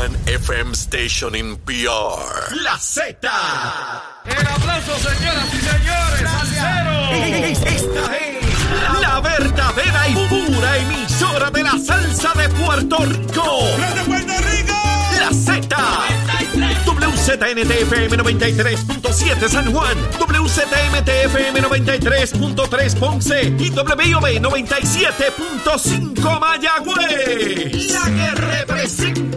one FM station in PR. La Z. El aplauso, señoras y señores. Esta es la verdadera y pura emisora de la salsa de Puerto Rico. ¡De Puerto Rico! La Z. WZNTFM 93.7 San Juan, WZMTFM 93.3 Ponce y WIOB 97.5 Mayagüez. La que representa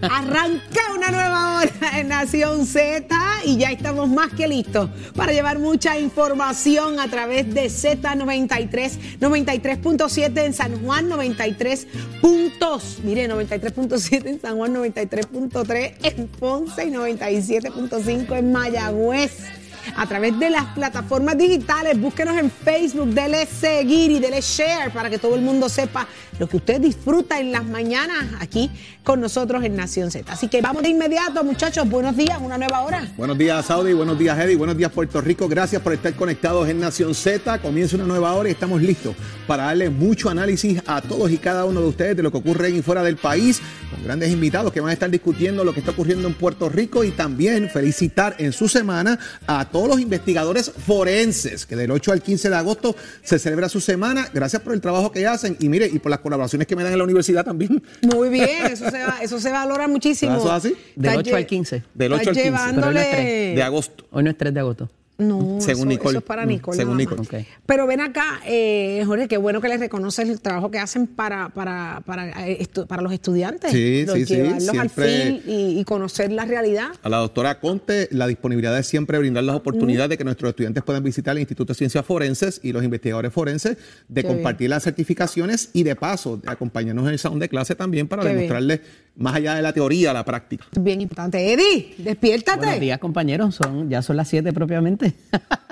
Arranca una nueva hora en Nación Z y ya estamos más que listos para llevar mucha información a través de Z93, 93.7 en San Juan, 93 puntos, mire, 93.7 en San Juan, 93.3 en Ponce y 97.5 en Mayagüez a través de las plataformas digitales. Búsquenos en Facebook, dele seguir y dele share para que todo el mundo sepa lo que usted disfruta en las mañanas aquí con nosotros en Nación Z. Así que vamos de inmediato, muchachos. Buenos días, una nueva hora. Buenos días, Saudi. Buenos días, Eddie. Buenos días, Puerto Rico. Gracias por estar conectados en Nación Z. Comienza una nueva hora y estamos listos para darle mucho análisis a todos y cada uno de ustedes de lo que ocurre en y fuera del país, con grandes invitados que van a estar discutiendo lo que está ocurriendo en Puerto Rico y también felicitar en su semana a todos los investigadores forenses, que del 8 al 15 de agosto se celebra su semana. Gracias por el trabajo que hacen y mire, y por las colaboraciones que me dan en la universidad también. Muy bien, eso se, va- eso se valora muchísimo. ¿Eso es así? Del Estás 8 lle- al 15. Del 8 al 15. estás Pero hoy no es llevándole- De agosto. Hoy no es 3 de agosto. No, Según eso, Nicole. eso es para Nicole. según. Nicole. Pero ven acá, eh, Jorge, qué bueno que les reconoces el trabajo que hacen para, para, para, eh, para los estudiantes. Sí, Los sí, sí, Llevarlos al siempre- fin y, y conocer la realidad. A la doctora Conte, la disponibilidad es siempre brindar las oportunidades de que nuestros estudiantes puedan visitar el Instituto de Ciencias Forenses y los investigadores forenses, de Qué compartir las certificaciones y de paso de acompañarnos en el salón de clase también para Qué bien. Más allá de la teoría, la práctica. Bien importante. Eddie, despiértate. Buenos días, compañeros. Son, ya son las 7 propiamente.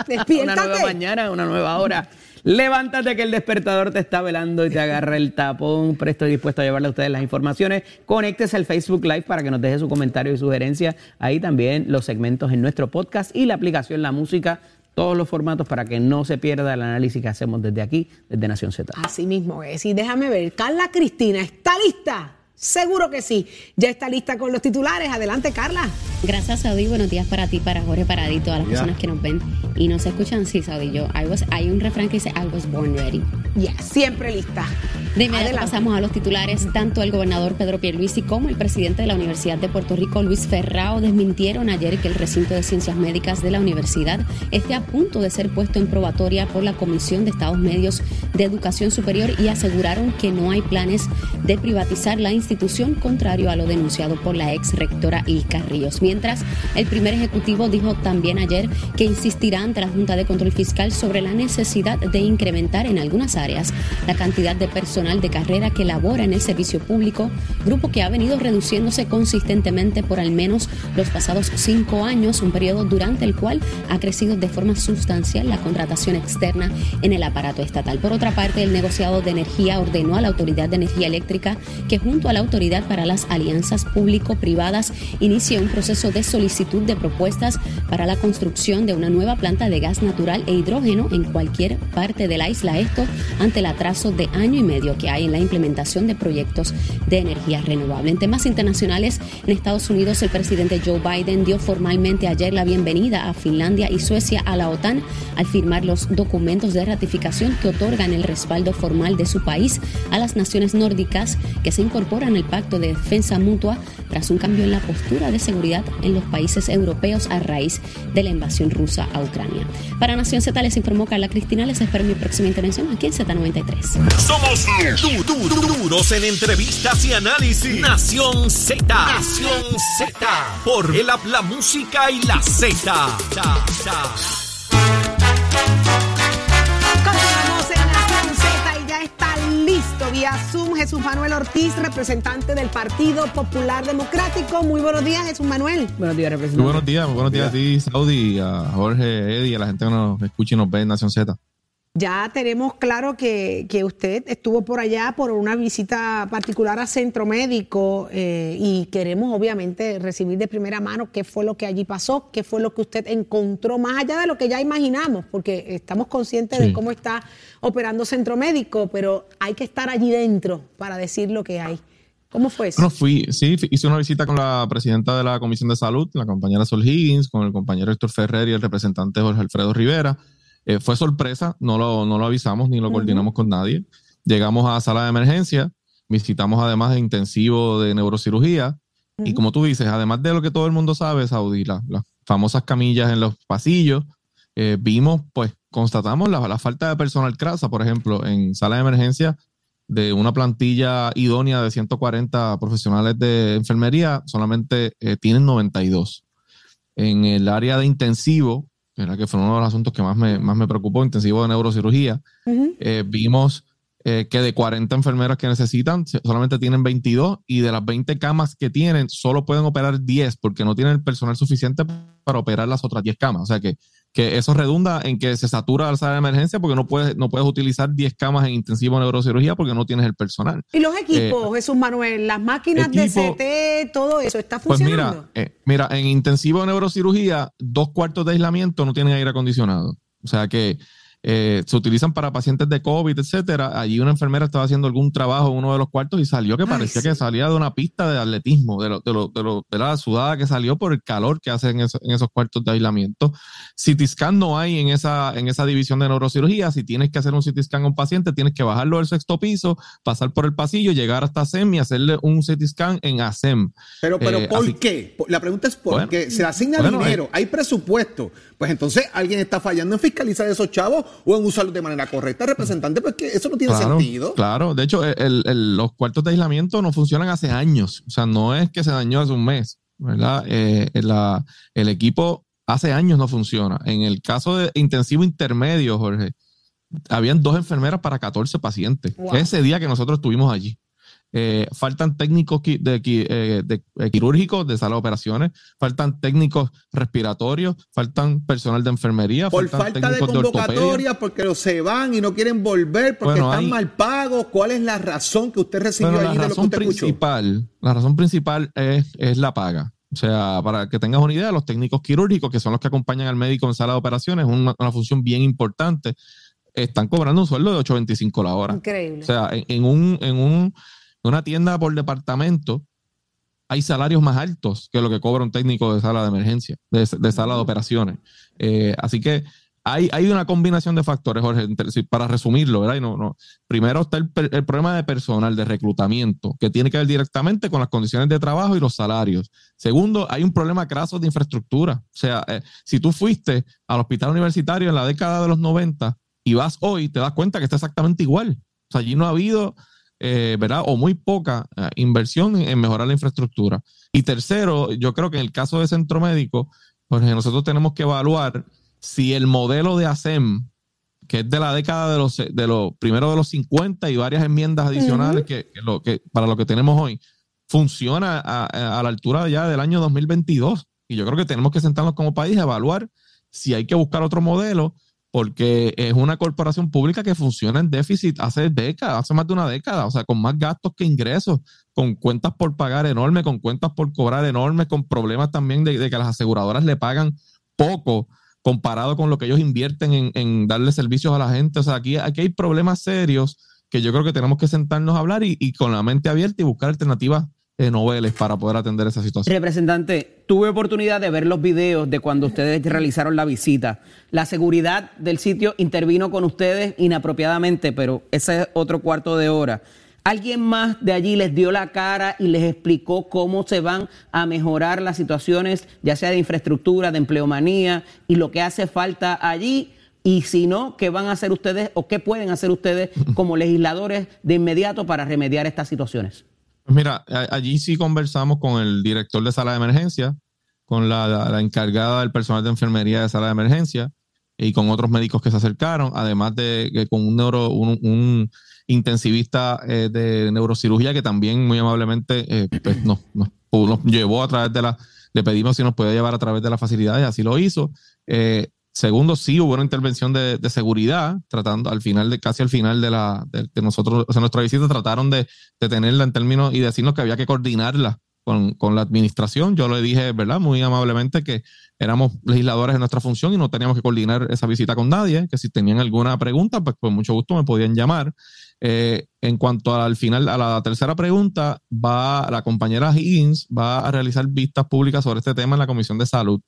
Despiértate. una nueva mañana, una nueva hora. Levántate que el despertador te está velando y te agarra el tapón. Presto y dispuesto a llevarle a ustedes las informaciones. Conéctese al Facebook Live para que nos deje su comentario y sugerencia. Ahí también los segmentos en nuestro podcast y la aplicación La Música. Todos los formatos para que no se pierda el análisis que hacemos desde aquí, desde Nación Z. Así mismo es. Y déjame ver, Carla Cristina, ¿está lista? Seguro que sí. Ya está lista con los titulares. Adelante, Carla. Gracias, Saudi. Buenos días para ti, para Jorge, para ti, todas las personas que nos ven y nos escuchan. Sí, Saudi, yo, I was- hay un refrán que dice, I was born ready. Ya, siempre lista. De inmediato Adelante. pasamos a los titulares. Tanto el gobernador Pedro Pierluisi como el presidente de la Universidad de Puerto Rico, Luis Ferrao, desmintieron ayer que el recinto de ciencias médicas de la universidad esté a punto de ser puesto en probatoria por la Comisión de Estados Medios de Educación Superior y aseguraron que no hay planes de privatizar la institución, contrario a lo denunciado por la ex rectora Ilka Ríos. Mientras, el primer ejecutivo dijo también ayer que insistirá ante la Junta de Control Fiscal sobre la necesidad de incrementar en algunas áreas la cantidad de personal de carrera que labora en el servicio público, grupo que ha venido reduciéndose consistentemente por al menos los pasados cinco años, un periodo durante el cual ha crecido de forma sustancial la contratación externa en el aparato estatal. Por otra parte, el negociado de energía ordenó a la Autoridad de Energía Eléctrica que junto a la Autoridad para las Alianzas Público-Privadas inicie un proceso de solicitud de propuestas para la construcción de una nueva planta de gas natural e hidrógeno en cualquier parte de la isla. Esto ante el atraso de año y medio que hay en la implementación de proyectos de energía renovable. En temas internacionales, en Estados Unidos, el presidente Joe Biden dio formalmente ayer la bienvenida a Finlandia y Suecia a la OTAN al firmar los documentos de ratificación que otorgan el respaldo formal de su país a las naciones nórdicas que se incorporan al Pacto de Defensa Mutua tras un cambio en la postura de seguridad en los países europeos a raíz de la invasión rusa a Ucrania. Para Nación Z les informó Carla Cristina. Les espero mi próxima intervención aquí en Z93. Somos du- du- du- duros en entrevistas y análisis. Nación Z. Nación Z. Por el la música y la Z. esto vía Zoom. Jesús Manuel Ortiz, representante del Partido Popular Democrático. Muy buenos días, Jesús Manuel. Buenos días, representante. Muy buenos días, muy buenos días a ti, Saudi, a Jorge, Eddie, a la gente que nos escucha y nos ve en Nación Z. Ya tenemos claro que, que, usted estuvo por allá por una visita particular a Centro Médico eh, y queremos obviamente recibir de primera mano qué fue lo que allí pasó, qué fue lo que usted encontró, más allá de lo que ya imaginamos, porque estamos conscientes sí. de cómo está operando Centro Médico, pero hay que estar allí dentro para decir lo que hay. ¿Cómo fue eso? Bueno, fui, sí, hice una visita con la presidenta de la Comisión de Salud, la compañera Sol Higgins, con el compañero Héctor Ferrer y el representante Jorge Alfredo Rivera. Eh, fue sorpresa, no lo, no lo avisamos ni lo uh -huh. coordinamos con nadie. Llegamos a sala de emergencia, visitamos además de intensivo de neurocirugía. Uh -huh. Y como tú dices, además de lo que todo el mundo sabe, Saudi, la, las famosas camillas en los pasillos, eh, vimos, pues, constatamos la, la, falta de personal crasa, por ejemplo, en sala de emergencia de una plantilla idónea de 140 profesionales de enfermería, solamente eh, tienen 92. En el área de intensivo, ¿verdad? que fue uno de los asuntos que más me, más me preocupó, intensivo de neurocirugía, uh -huh. eh, vimos eh, que de 40 enfermeras que necesitan, solamente tienen 22 y de las 20 camas que tienen, solo pueden operar 10 porque no tienen el personal suficiente para operar las otras 10 camas. O sea que, que eso redunda en que se satura la sala de emergencia porque no puedes, no puedes utilizar 10 camas en intensivo de neurocirugía porque no tienes el personal. ¿Y los equipos, eh, Jesús Manuel? ¿Las máquinas equipo, de CT, todo eso está funcionando? Pues mira, eh, mira, en intensivo de neurocirugía, dos cuartos de aislamiento no tienen aire acondicionado. O sea que eh, se utilizan para pacientes de COVID, etcétera. Allí una enfermera estaba haciendo algún trabajo en uno de los cuartos y salió que parecía Ay, sí. que salía de una pista de atletismo, de, lo, de, lo, de, lo, de, la sudada que salió por el calor que hace en, eso, en esos cuartos de aislamiento. CT scan no hay en esa, en esa división de neurocirugía. Si tienes que hacer un CT scan a un paciente, tienes que bajarlo del sexto piso, pasar por el pasillo, llegar hasta ASEM y hacerle un CT scan en ASEM. Pero, pero eh, ¿por así, qué? La pregunta es por bueno, qué. Se asigna bueno, dinero, eh, hay presupuesto. Pues entonces alguien está fallando en fiscalizar a esos chavos o en usarlos de manera correcta, representante, pues que eso no tiene claro, sentido. Claro, de hecho, el, el, los cuartos de aislamiento no funcionan hace años, o sea, no es que se dañó hace un mes, ¿verdad? Eh, la, el equipo hace años no funciona. En el caso de intensivo intermedio, Jorge, habían dos enfermeras para 14 pacientes. Wow. Ese día que nosotros estuvimos allí. Eh, faltan técnicos de, de, eh, de, de, quirúrgicos de sala de operaciones, faltan técnicos respiratorios, faltan personal de enfermería. Por falta de convocatoria, de porque los se van y no quieren volver, porque bueno, están hay... mal pagos. ¿Cuál es la razón que usted recibió bueno, allí la de lo que usted principal, escuchó? La razón principal es, es la paga. O sea, para que tengas una idea, los técnicos quirúrgicos, que son los que acompañan al médico en sala de operaciones, es una, una función bien importante, están cobrando un sueldo de 8.25 la hora. Increíble. O sea, en, en un, en un una tienda por departamento hay salarios más altos que lo que cobra un técnico de sala de emergencia, de, de sala de operaciones. Eh, así que hay, hay, una combinación de factores, Jorge, para resumirlo, ¿verdad? Y no, no. Primero está el, el, problema de personal, de reclutamiento, que tiene que ver directamente con las condiciones de trabajo y los salarios. Segundo, hay un problema craso de infraestructura. O sea, eh, si tú fuiste al hospital universitario en la década de los 90 y vas hoy, te das cuenta que está exactamente igual. O sea, allí no ha habido eh, ¿verdad? O muy poca eh, inversión en, en, mejorar la infraestructura. Y tercero, yo creo que en el caso de centro médico, pues nosotros tenemos que evaluar si el modelo de ASEM, que es de la década de los, de los primero de los 50 y varias enmiendas adicionales uh -huh. que, que, lo, que, para lo que tenemos hoy, funciona a, a, la altura ya del año 2022. Y yo creo que tenemos que sentarnos como país a evaluar si hay que buscar otro modelo porque es una corporación pública que funciona en déficit hace décadas, hace más de una década, o sea, con más gastos que ingresos, con cuentas por pagar enormes, con cuentas por cobrar enormes, con problemas también de, que las aseguradoras le pagan poco comparado con lo que ellos invierten en, darle servicios a la gente. O sea, aquí, aquí hay problemas serios que yo creo que tenemos que sentarnos a hablar y con la mente abierta y buscar alternativas eh, noveles para poder atender esa situación. Representante, tuve oportunidad de ver los videos de cuando ustedes realizaron la visita. La seguridad del sitio intervino con ustedes inapropiadamente, pero ese es otro cuarto de hora. ¿Alguien más de allí les dio la cara y les explicó cómo se van a mejorar las situaciones, ya sea de infraestructura, de empleomanía y lo que hace falta allí? Y si no, ¿qué van a hacer ustedes o qué pueden hacer ustedes como legisladores de inmediato para remediar estas situaciones? Mira, allí sí conversamos con el director de sala de emergencia, con la, encargada del personal de enfermería de sala de emergencia. y con otros médicos que se acercaron, además de que con un neuro, un, intensivista eh, de neurocirugía que también muy amablemente eh, pues nos, nos, llevó a través de la, le pedimos si nos puede llevar a través de las facilidades, así lo hizo. Eh, segundo, sí hubo una intervención de, seguridad, tratando al final, de casi al final de la, de, nosotros, o sea, nuestra visita trataron de, de tenerla en términos y decirnos que había que coordinarla con, con, la administración. Yo le dije, ¿verdad? Muy amablemente que éramos legisladores en nuestra función y no teníamos que coordinar esa visita con nadie, que si tenían alguna pregunta, pues con mucho gusto me podían llamar. Eh, en cuanto al final, a la tercera pregunta, va la compañera Higgins va a realizar vistas públicas sobre este tema en la Comisión de Salud.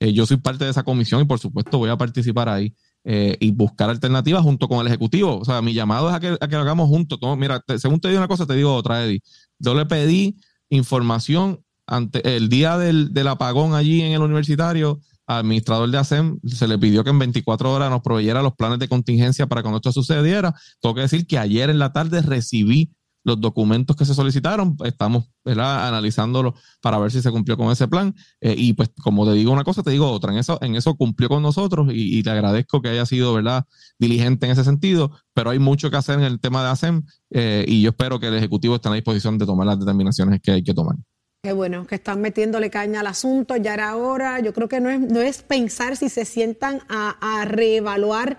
Eh, yo soy parte de esa comisión y por supuesto voy a participar ahí. Eh, y buscar alternativas junto con el Ejecutivo. O sea, mi llamado es a que, a que lo hagamos juntos. mira, según te digo una cosa, te digo otra, Eddie. Yo le pedí información ante el día del, del apagón allí en el universitario administrador de ASEM se le pidió que en 24 horas nos proveyera los planes de contingencia para cuando esto sucediera. Tengo que decir que ayer en la tarde recibí los documentos que se solicitaron, estamos ¿verdad? analizándolo para ver si se cumplió con ese plan. Eh, y pues, como te digo una cosa, te digo otra. En eso, en eso cumplió con nosotros y, te agradezco que haya sido ¿verdad? diligente en ese sentido, pero hay mucho que hacer en el tema de ASEM eh, y yo espero que el Ejecutivo esté a disposición de tomar las determinaciones que hay que tomar. Qué bueno, que están metiéndole caña al asunto, ya era hora. Yo creo que no es, no es pensar si se sientan a, a reevaluar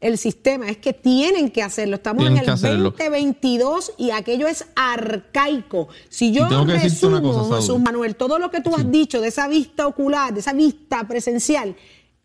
el sistema, es que tienen que hacerlo. Estamos en el 2022 y aquello es arcaico. Si yo resumo, Jesús Manuel, todo lo que tú has dicho de esa vista ocular, de esa vista presencial,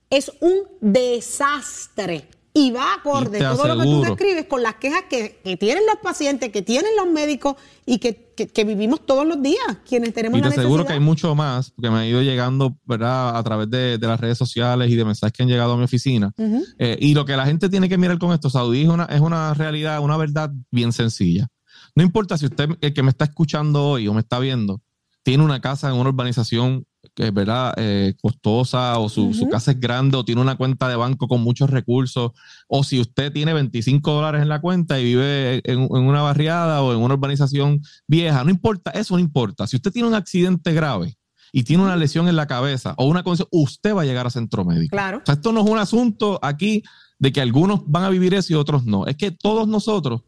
es un desastre y va acorde todo lo que tú describes con las quejas que, tienen los pacientes, que tienen los médicos y que, vivimos todos los días, quienes tenemos y te aseguro que hay mucho más, porque me ha ido llegando, ¿verdad?, a través de, las redes sociales y de mensajes que han llegado a mi oficina. Eh, y lo que la gente tiene que mirar con esto, Saudí, es una, es una realidad, una verdad bien sencilla. No importa si usted, el que me está escuchando hoy o me está viendo, tiene una casa en una urbanización que es verdad eh, costosa o su, casa es grande o tiene una cuenta de banco con muchos recursos o si usted tiene 25 dólares en la cuenta y vive en, una barriada o en una urbanización vieja, no importa, eso no importa. Si usted tiene un accidente grave y tiene una lesión en la cabeza o una condición, usted va a llegar a centro médico. Claro. O sea, esto no es un asunto aquí de que algunos van a vivir eso y otros no. Es que todos nosotros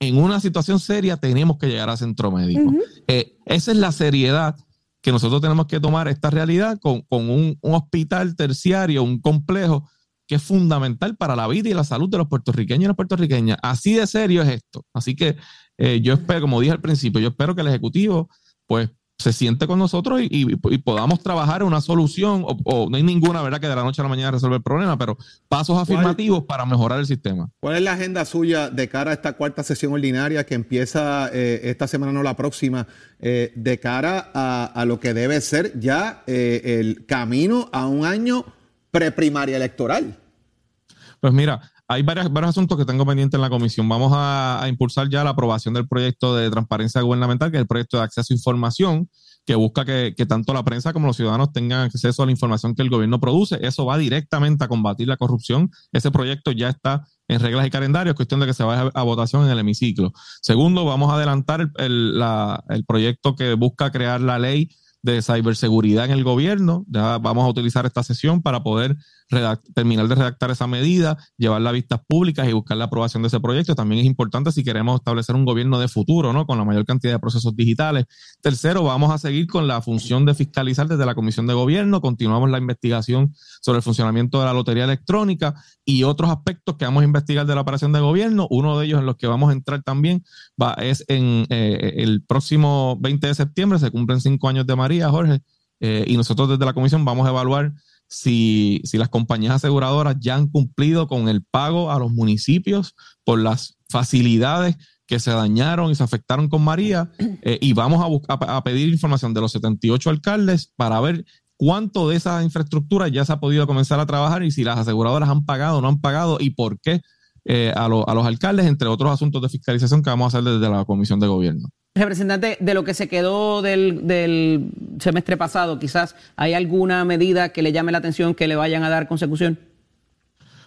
en una situación seria tenemos que llegar a centro médico. Eh, esa es la seriedad que nosotros tenemos que tomar esta realidad con, un, hospital terciario, un complejo que es fundamental para la vida y la salud de los puertorriqueños y las puertorriqueñas. Así de serio es esto. Así que eh, yo espero, como dije al principio, yo espero que el Ejecutivo pues se siente con nosotros y, podamos trabajar una solución, o, no hay ninguna, ¿verdad?, que de la noche a la mañana resuelva el problema, pero pasos afirmativos para mejorar el sistema. ¿Cuál es la agenda suya de cara a esta cuarta sesión ordinaria que empieza eh, esta semana, no la próxima, eh, de cara a, lo que debe ser ya eh, el camino a un año preprimaria electoral? Pues mira, hay varios, asuntos que tengo pendientes en la comisión. Vamos a, impulsar ya la aprobación del proyecto de transparencia gubernamental, que es el proyecto de acceso a información, que busca que, tanto la prensa como los ciudadanos tengan acceso a la información que el gobierno produce. Eso va directamente a combatir la corrupción. Ese proyecto ya está en reglas y calendarios, cuestión de que se vaya a, votación en el hemiciclo. Segundo, vamos a adelantar el, el proyecto que busca crear la ley de ciberseguridad en el gobierno. Ya vamos a utilizar esta sesión para poder terminar de redactar esa medida, llevarla a vistas públicas y buscar la aprobación de ese proyecto. También es importante si queremos establecer un gobierno de futuro, ¿no? Con la mayor cantidad de procesos digitales. Tercero, vamos a seguir con la función de fiscalizar desde la Comisión de Gobierno. Continuamos la investigación sobre el funcionamiento de la lotería electrónica y otros aspectos que vamos a investigar de la operación de gobierno. Uno de ellos en los que vamos a entrar también es en eh, el próximo 20 de septiembre, se cumplen cinco años de María, Jorge, eh, y nosotros desde la comisión vamos a evaluar si, si las compañías aseguradoras ya han cumplido con el pago a los municipios por las facilidades que se dañaron y se afectaron con María eh, y vamos a, a, pedir información de los 78 alcaldes para ver cuánto de esa infraestructura ya se ha podido comenzar a trabajar y si las aseguradoras han pagado o no han pagado y por qué eh, a, a los alcaldes, entre otros asuntos de fiscalización que vamos a hacer desde la Comisión de Gobierno. Representante, de lo que se quedó del, semestre pasado, quizás hay alguna medida que le llame la atención que le vayan a dar consecución.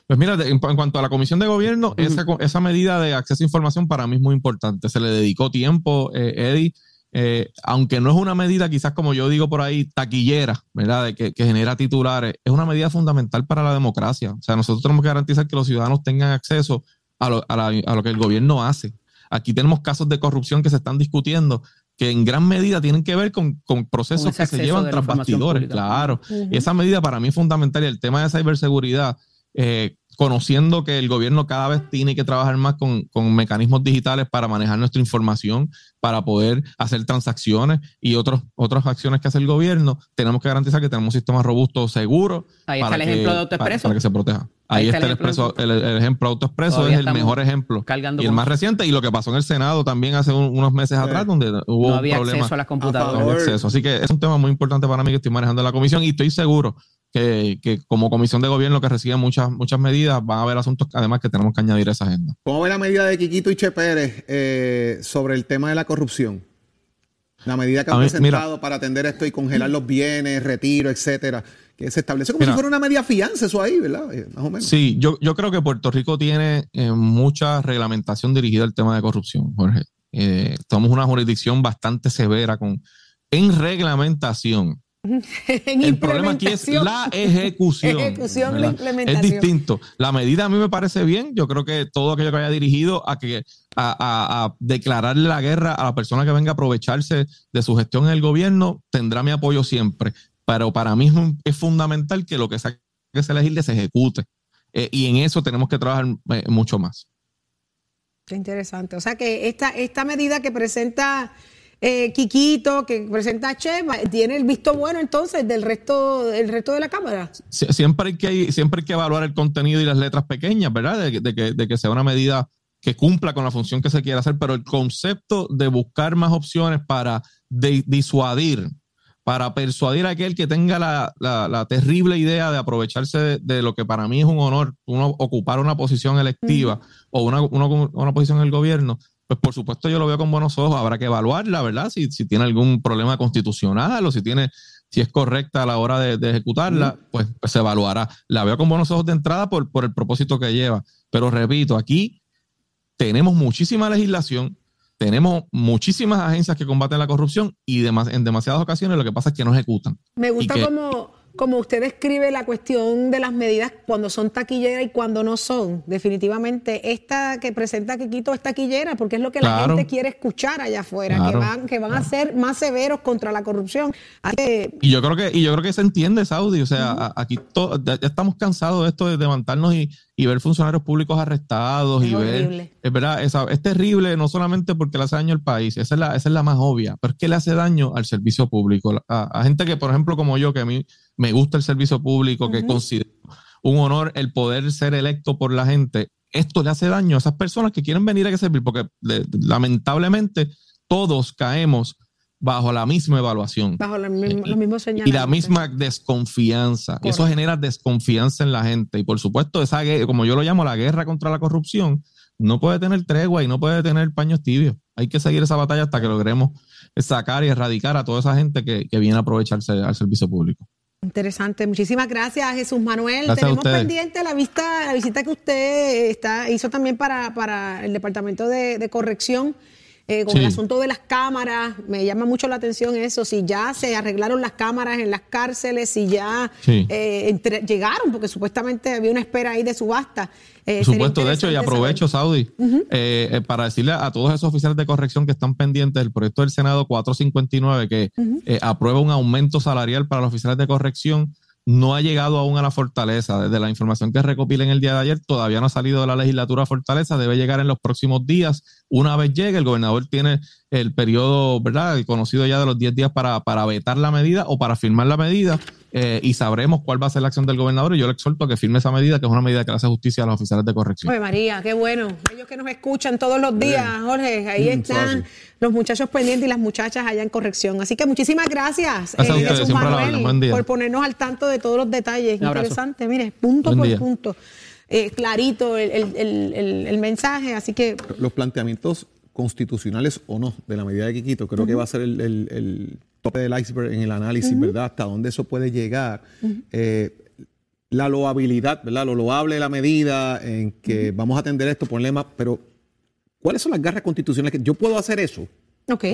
Pues mira, en, cuanto a la Comisión de Gobierno, esa, esa, medida de acceso a información para mí es muy importante. Se le dedicó tiempo, eh, Eddie, eh, aunque no es una medida quizás como yo digo por ahí, taquillera, ¿verdad? De que, que, genera titulares, es una medida fundamental para la democracia. O sea, nosotros tenemos que garantizar que los ciudadanos tengan acceso a lo, a, la, a lo que el gobierno hace. Aquí tenemos casos de corrupción que se están discutiendo que en gran medida tienen que ver con, con procesos con que se llevan tras bastidores, claro. Uh -huh. Y esa medida para mí es fundamental. Y el tema de ciberseguridad, eh, conociendo que el gobierno cada vez tiene que trabajar más con, con, mecanismos digitales para manejar nuestra información, para poder hacer transacciones y otros, otras acciones que hace el gobierno, tenemos que garantizar que tenemos un sistema robusto, seguro. Ahí está el que, ejemplo de AutoExpreso. Para, para, que se proteja. Ahí, Ahí está, está, el, expreso, el, el ejemplo AutoExpreso, es el mejor ejemplo. Y el más reciente, y lo que pasó en el Senado también hace un, unos meses sí. atrás, donde hubo no había un problema. acceso a las computadoras. No acceso. Así que es un tema muy importante para mí que estoy manejando en la comisión y estoy seguro que, que, como comisión de gobierno que recibe muchas, muchas medidas, van a haber asuntos además que tenemos que añadir a esa agenda. ¿Cómo ve la medida de Quiquito y Che Pérez eh, sobre el tema de la corrupción? La medida que han mí, presentado mira, para atender esto y congelar los bienes, retiro, etcétera, que se establece como mira, si fuera una media fianza, eso ahí, ¿verdad? Eh, más o menos. Sí, yo, yo creo que Puerto Rico tiene eh, mucha reglamentación dirigida al tema de corrupción, Jorge. Somos una jurisdicción bastante severa con, en reglamentación. el problema aquí es la ejecución. ejecución la implementación. Es distinto. La medida a mí me parece bien. Yo creo que todo aquello que haya dirigido a que a, a, a, declararle la guerra a la persona que venga a aprovecharse de su gestión en el gobierno tendrá mi apoyo siempre. Pero para mí es fundamental que lo que se, que se legisle se ejecute. Eh, y en eso tenemos que trabajar eh, mucho más. Qué interesante. O sea que esta, esta medida que presenta eh, Quiquito, que presenta Cheva, tiene el visto bueno entonces del resto, el resto de la Cámara. Siempre hay, que, siempre hay que evaluar el contenido y las letras pequeñas, ¿verdad? De, de, que, de que sea una medida que cumpla con la función que se quiere hacer, pero el concepto de buscar más opciones para de, disuadir, para persuadir a aquel que tenga la, la, la terrible idea de aprovecharse de, de, lo que para mí es un honor, uno ocupar una posición electiva o una, una, una posición en el gobierno, pues por supuesto yo lo veo con buenos ojos, habrá que evaluarla, ¿verdad? Si, si tiene algún problema constitucional o si tiene, si es correcta a la hora de, de ejecutarla, pues, pues, se evaluará. La veo con buenos ojos de entrada por, por el propósito que lleva. Pero repito, aquí tenemos muchísima legislación, tenemos muchísimas agencias que combaten la corrupción y demas, en demasiadas ocasiones lo que pasa es que no ejecutan. Me gusta que, como como usted describe la cuestión de las medidas cuando son taquilleras y cuando no son, definitivamente esta que presenta Quiquito es taquillera porque es lo que claro. la gente quiere escuchar allá afuera, claro. que van, que van claro. a ser más severos contra la corrupción. Que... Y yo creo que, y yo creo que se entiende, Saudi, o sea, uh -huh. aquí to, ya, estamos cansados de esto de levantarnos y, y ver funcionarios públicos arrestados es y horrible. ver, es verdad, es, es, terrible no solamente porque le hace daño al país, esa es la, esa es la más obvia, pero es que le hace daño al servicio público, a, a gente que, por ejemplo, como yo, que a mí me gusta el servicio público, uh -huh. que considero un honor el poder ser electo por la gente, esto le hace daño a esas personas que quieren venir a servir, porque le, lamentablemente todos caemos bajo la misma evaluación. Bajo la misma, y, los mismos señales. Y la misma desconfianza. Correcto. Eso genera desconfianza en la gente. Y por supuesto, esa como yo lo llamo, la guerra contra la corrupción, no puede tener tregua y no puede tener paños tibios. Hay que seguir esa batalla hasta que logremos sacar y erradicar a toda esa gente que, que viene a aprovecharse al servicio público. Interesante, muchísimas gracias Jesús Manuel. Gracias Tenemos pendiente la vista, la visita que usted está, hizo también para, para el Departamento de, de Corrección. Eh, con sí. el asunto de las cámaras, me llama mucho la atención eso, si ya se arreglaron las cámaras en las cárceles, si ya sí. eh, entre, llegaron, porque supuestamente había una espera ahí de subasta. Eh, Por supuesto, de hecho, y aprovecho, Saudi, uh -huh. eh, para decirle a todos esos oficiales de corrección que están pendientes del proyecto del Senado 459 que uh -huh. eh, aprueba un aumento salarial para los oficiales de corrección no ha llegado aún a la Fortaleza. Desde la información que recopilé en el día de ayer, todavía no ha salido de la legislatura Fortaleza, debe llegar en los próximos días. Una vez llegue, el gobernador tiene el periodo, ¿verdad? Conocido ya de los 10 días para, para vetar la medida o para firmar la medida eh, y sabremos cuál va a ser la acción del gobernador y yo le exhorto a que firme esa medida, que es una medida que le hace justicia a los oficiales de corrección. Oye, María, qué bueno. Ellos que nos escuchan todos los días, Jorge, ahí mm, están los muchachos pendientes y las muchachas allá en corrección. Así que muchísimas gracias, gracias eh, Jesús Manuel, por ponernos al tanto de todos los detalles. Interesante, mire, punto Buen por día. punto. Eh, clarito el, el, el, el, mensaje, así que... Los planteamientos constitucionales o no de la medida de Quiquito, creo uh -huh. que va a ser el tope del iceberg en el análisis, uh -huh. ¿verdad? Hasta dónde eso puede llegar. Uh -huh. eh, la loabilidad, ¿verdad? Lo loable la medida en que uh -huh. vamos a atender esto, problema, pero ¿cuáles son las garras constitucionales? que Yo puedo hacer eso.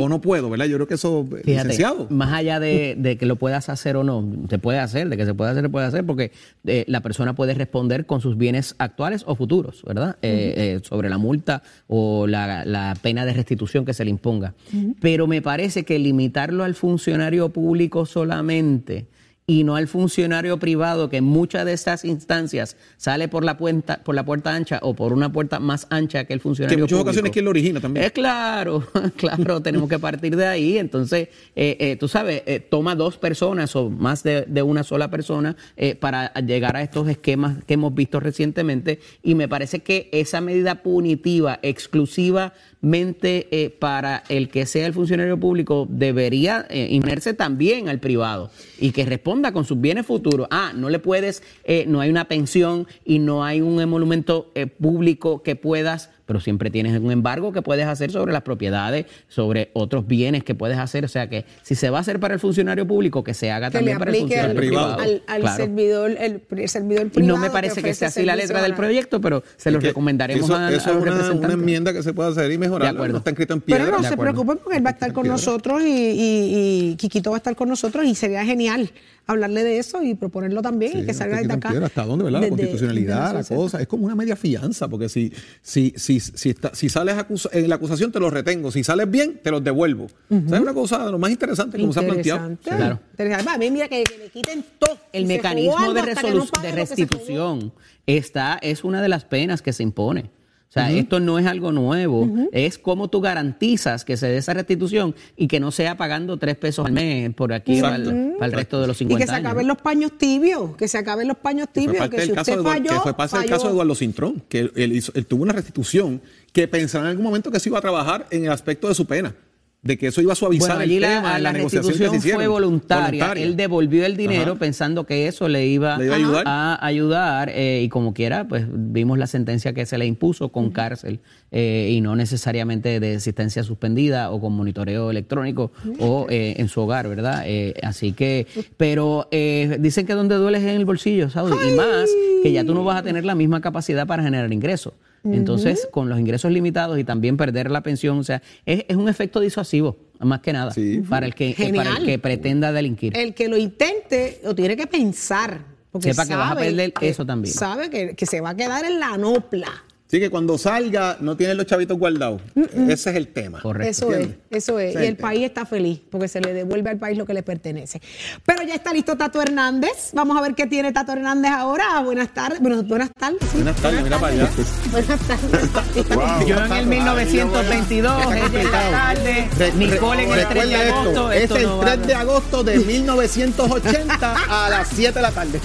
O no puedo, ¿verdad? Yo creo que eso, eh, Fíjate, licenciado. más allá de, de que lo puedas hacer o no, se puede hacer, de que se puede hacer, se puede hacer, porque eh, la persona puede responder con sus bienes actuales o futuros, ¿verdad? Eh, eh, sobre la multa o la, la pena de restitución que se le imponga. Pero me parece que limitarlo al funcionario público solamente y no al funcionario privado que en muchas de estas instancias sale por la puerta por la puerta ancha o por una puerta más ancha que el Que funcionario en muchas público. ocasiones quien lo origina también. Es claro, claro, tenemos que partir de ahí. Entonces, eh, eh, tú sabes, eh, toma dos personas o más de, de una sola persona eh, para llegar a estos esquemas que hemos visto recientemente. Y me parece que esa medida punitiva exclusivamente eh, para el que sea el funcionario público debería eh, imponerse también al privado y que responda con sus bienes futuros. Ah, no le puedes, eh, no hay una pensión y no hay un emolumento eh, público que puedas pero siempre tienes un embargo que puedes hacer sobre las propiedades, sobre otros bienes que puedes hacer. O sea que si se va a hacer para el funcionario público, que se haga Que también para el al, funcionario privado. al, al Claro. servidor, el, el servidor Y privado. no me parece que, ofrece sea así la letra del proyecto, pero se lo Que recomendaremos eso, a, eso a es los una, enmienda que se puede hacer y mejorar. De acuerdo. No está escrito en piedra. Pero no se preocupen porque él va a estar con nosotros y, y- y Quiquito va a estar con nosotros y sería genial hablarle de eso y proponerlo también y que salga desde acá. piedra. ¿Hasta dónde, verdad? La constitucionalidad, la cosa. Es como una media fianza, porque si, si, si, si, está- si sales acusa- en la acusación, te los retengo. Si sales bien, te los devuelvo. O sea, es una cosa de lo más interesante como se ha planteado. Sí. Claro. Interesante. A mí, mira, que, que le quiten todo. El mecanismo de, que no de que restitución está, es una de las penas que se impone. O sea, esto no es algo nuevo, es como tú garantizas que se dé esa restitución y que no sea pagando tres pesos al mes por aquí para el, para el resto de los Y 50 que se años. acaben los paños tibios, que se acaben los paños tibios, que si usted falló, que fue parte del caso de Eduardo Cintrón, que él, hizo- él tuvo una restitución que pensaba en algún momento que se iba a trabajar en el aspecto de su pena, de que eso iba a suavizar Bueno, allí el la, tema la la negociación que se restitución hicieron. fue voluntaria. Voluntaria. Él devolvió el dinero Ajá. pensando que eso le iba, Le iba a ayudar. a ayudar, eh, y como quiera, pues vimos la sentencia que se le impuso con cárcel eh, y no necesariamente de asistencia suspendida o con monitoreo electrónico o eh, en su hogar, ¿verdad? Eh, así que, pero eh, dicen que donde duele es en el bolsillo, Saudi, y más que ya tú no vas a tener la misma capacidad para generar ingresos. Entonces, con los ingresos limitados y también perder la pensión, o sea, es, es un efecto disuasivo, más que nada, Sí. para el que, Genial. para el que pretenda delinquir. El que lo intente lo tiene que pensar. Porque Sepa que vas a sabe perder que- eso también. Sabe que, que se va a quedar en la nopla. Así que cuando salga, no tiene los chavitos guardados. Ese es el tema. Correcto. Eso es, eso es. Ese Y el tema. país está feliz porque se le devuelve al país lo que le pertenece. Pero ya está listo Tato Hernández. Vamos a ver qué tiene Tato Hernández ahora. Buenas tardes. Bueno, buenas tardes. sí. Buenas tardes, mira para allá. Buenas tardes. Yo en el 1922, ella en la tarde, Re- Nicole en el re- 3 de esto, agosto. es el no va 3 de agosto de 1980 a las 7 de la tarde.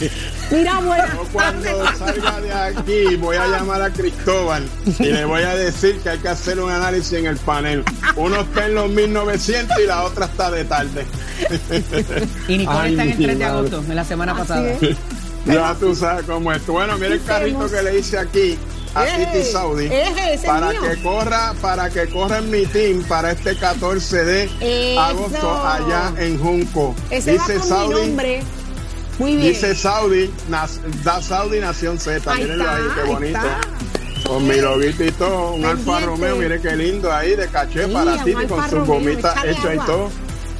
Mira, buenas Yo cuando tardes. salga de aquí voy a llamar a Cristóbal y le voy a decir que hay que hacer un análisis en el panel. Uno está en los 1900 y la otra está de tarde. Y Nicole Ay, está en el mi 3 de agosto, en la semana Así pasada. es. Ya tú sabes cómo es. Bueno, mira el carrito que le hice aquí a Titi Saudi eje, para mío. que corra, para que corra en mi team para este 14 de Eso. agosto allá en Junco. Ese va con mi nombre. Muy bien. Dice Saudi, da Saudi Nación Z. Ahí Mírenlo está, ahí, qué ahí bonito. está. Con mi loguito y todo, un. Alfa Romeo, mire qué lindo ahí de caché Sí, para ti con Alfa sus gomitas hechas y todo.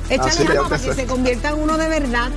Échale Así agua para que sé. se convierta en uno de verdad.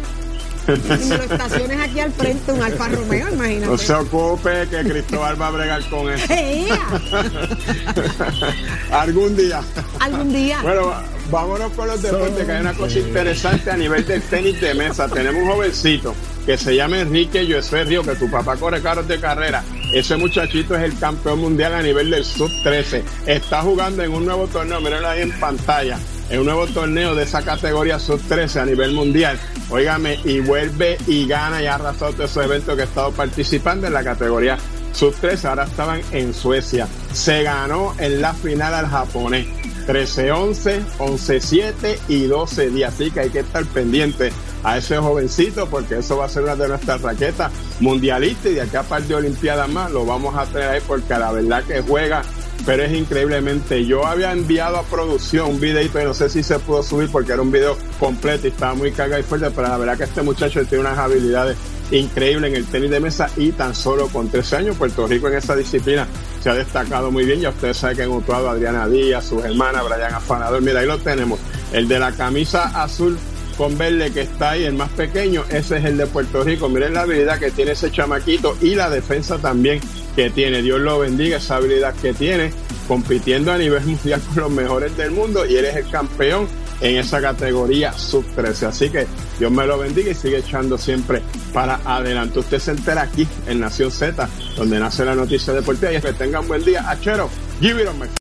Y me lo estaciones aquí al frente, un Alfa Romeo, imagínate. No se ocupe que Cristóbal va a bregar con eso. Algún día. Algún día. Bueno, vámonos con los deportes, que hay una cosa interesante a nivel del tenis de mesa. Tenemos un jovencito que se llama Enrique Josué Río, que tu papá corre carros de carrera. Ese muchachito es el campeón mundial a nivel del sub-13. Está jugando en un nuevo torneo, mírenlo ahí en pantalla, en un nuevo torneo de esa categoría sub-13 a nivel mundial. Óigame, y vuelve y gana y ha arrasado todos esos eventos que ha estado participando en la categoría sub-13. Ahora estaban en Suecia. Se ganó en la final al japonés. 13-11, 11-7 y 12-10. Así que hay que estar pendiente a ese jovencito porque eso va a ser una de nuestras raquetas mundialistas y de acá a par de Olimpiadas más lo vamos a tener ahí porque la verdad que juega, pero es increíblemente. Yo había enviado a producción un videito y no sé si se pudo subir porque era un video completo y estaba muy cargado y fuerte, pero la verdad que este muchacho tiene unas habilidades increíble en el tenis de mesa y tan solo con 13 años Puerto Rico en esa disciplina se ha destacado muy bien. Ya ustedes saben que han actuado Adriana Díaz, sus hermanas, Brian Afanador. Mira, ahí lo tenemos. El de la camisa azul con verde que está ahí, el más pequeño, ese es el de Puerto Rico. Miren la habilidad que tiene ese chamaquito y la defensa también que tiene. Dios lo bendiga, esa habilidad que tiene, compitiendo a nivel mundial con los mejores del mundo y eres el campeón en esa categoría sub 13. Así que Dios me lo bendiga y sigue echando siempre para adelante. Usted se entera aquí en Nación Z, donde nace la noticia deportiva. Y que tengan buen día. Achero, give it.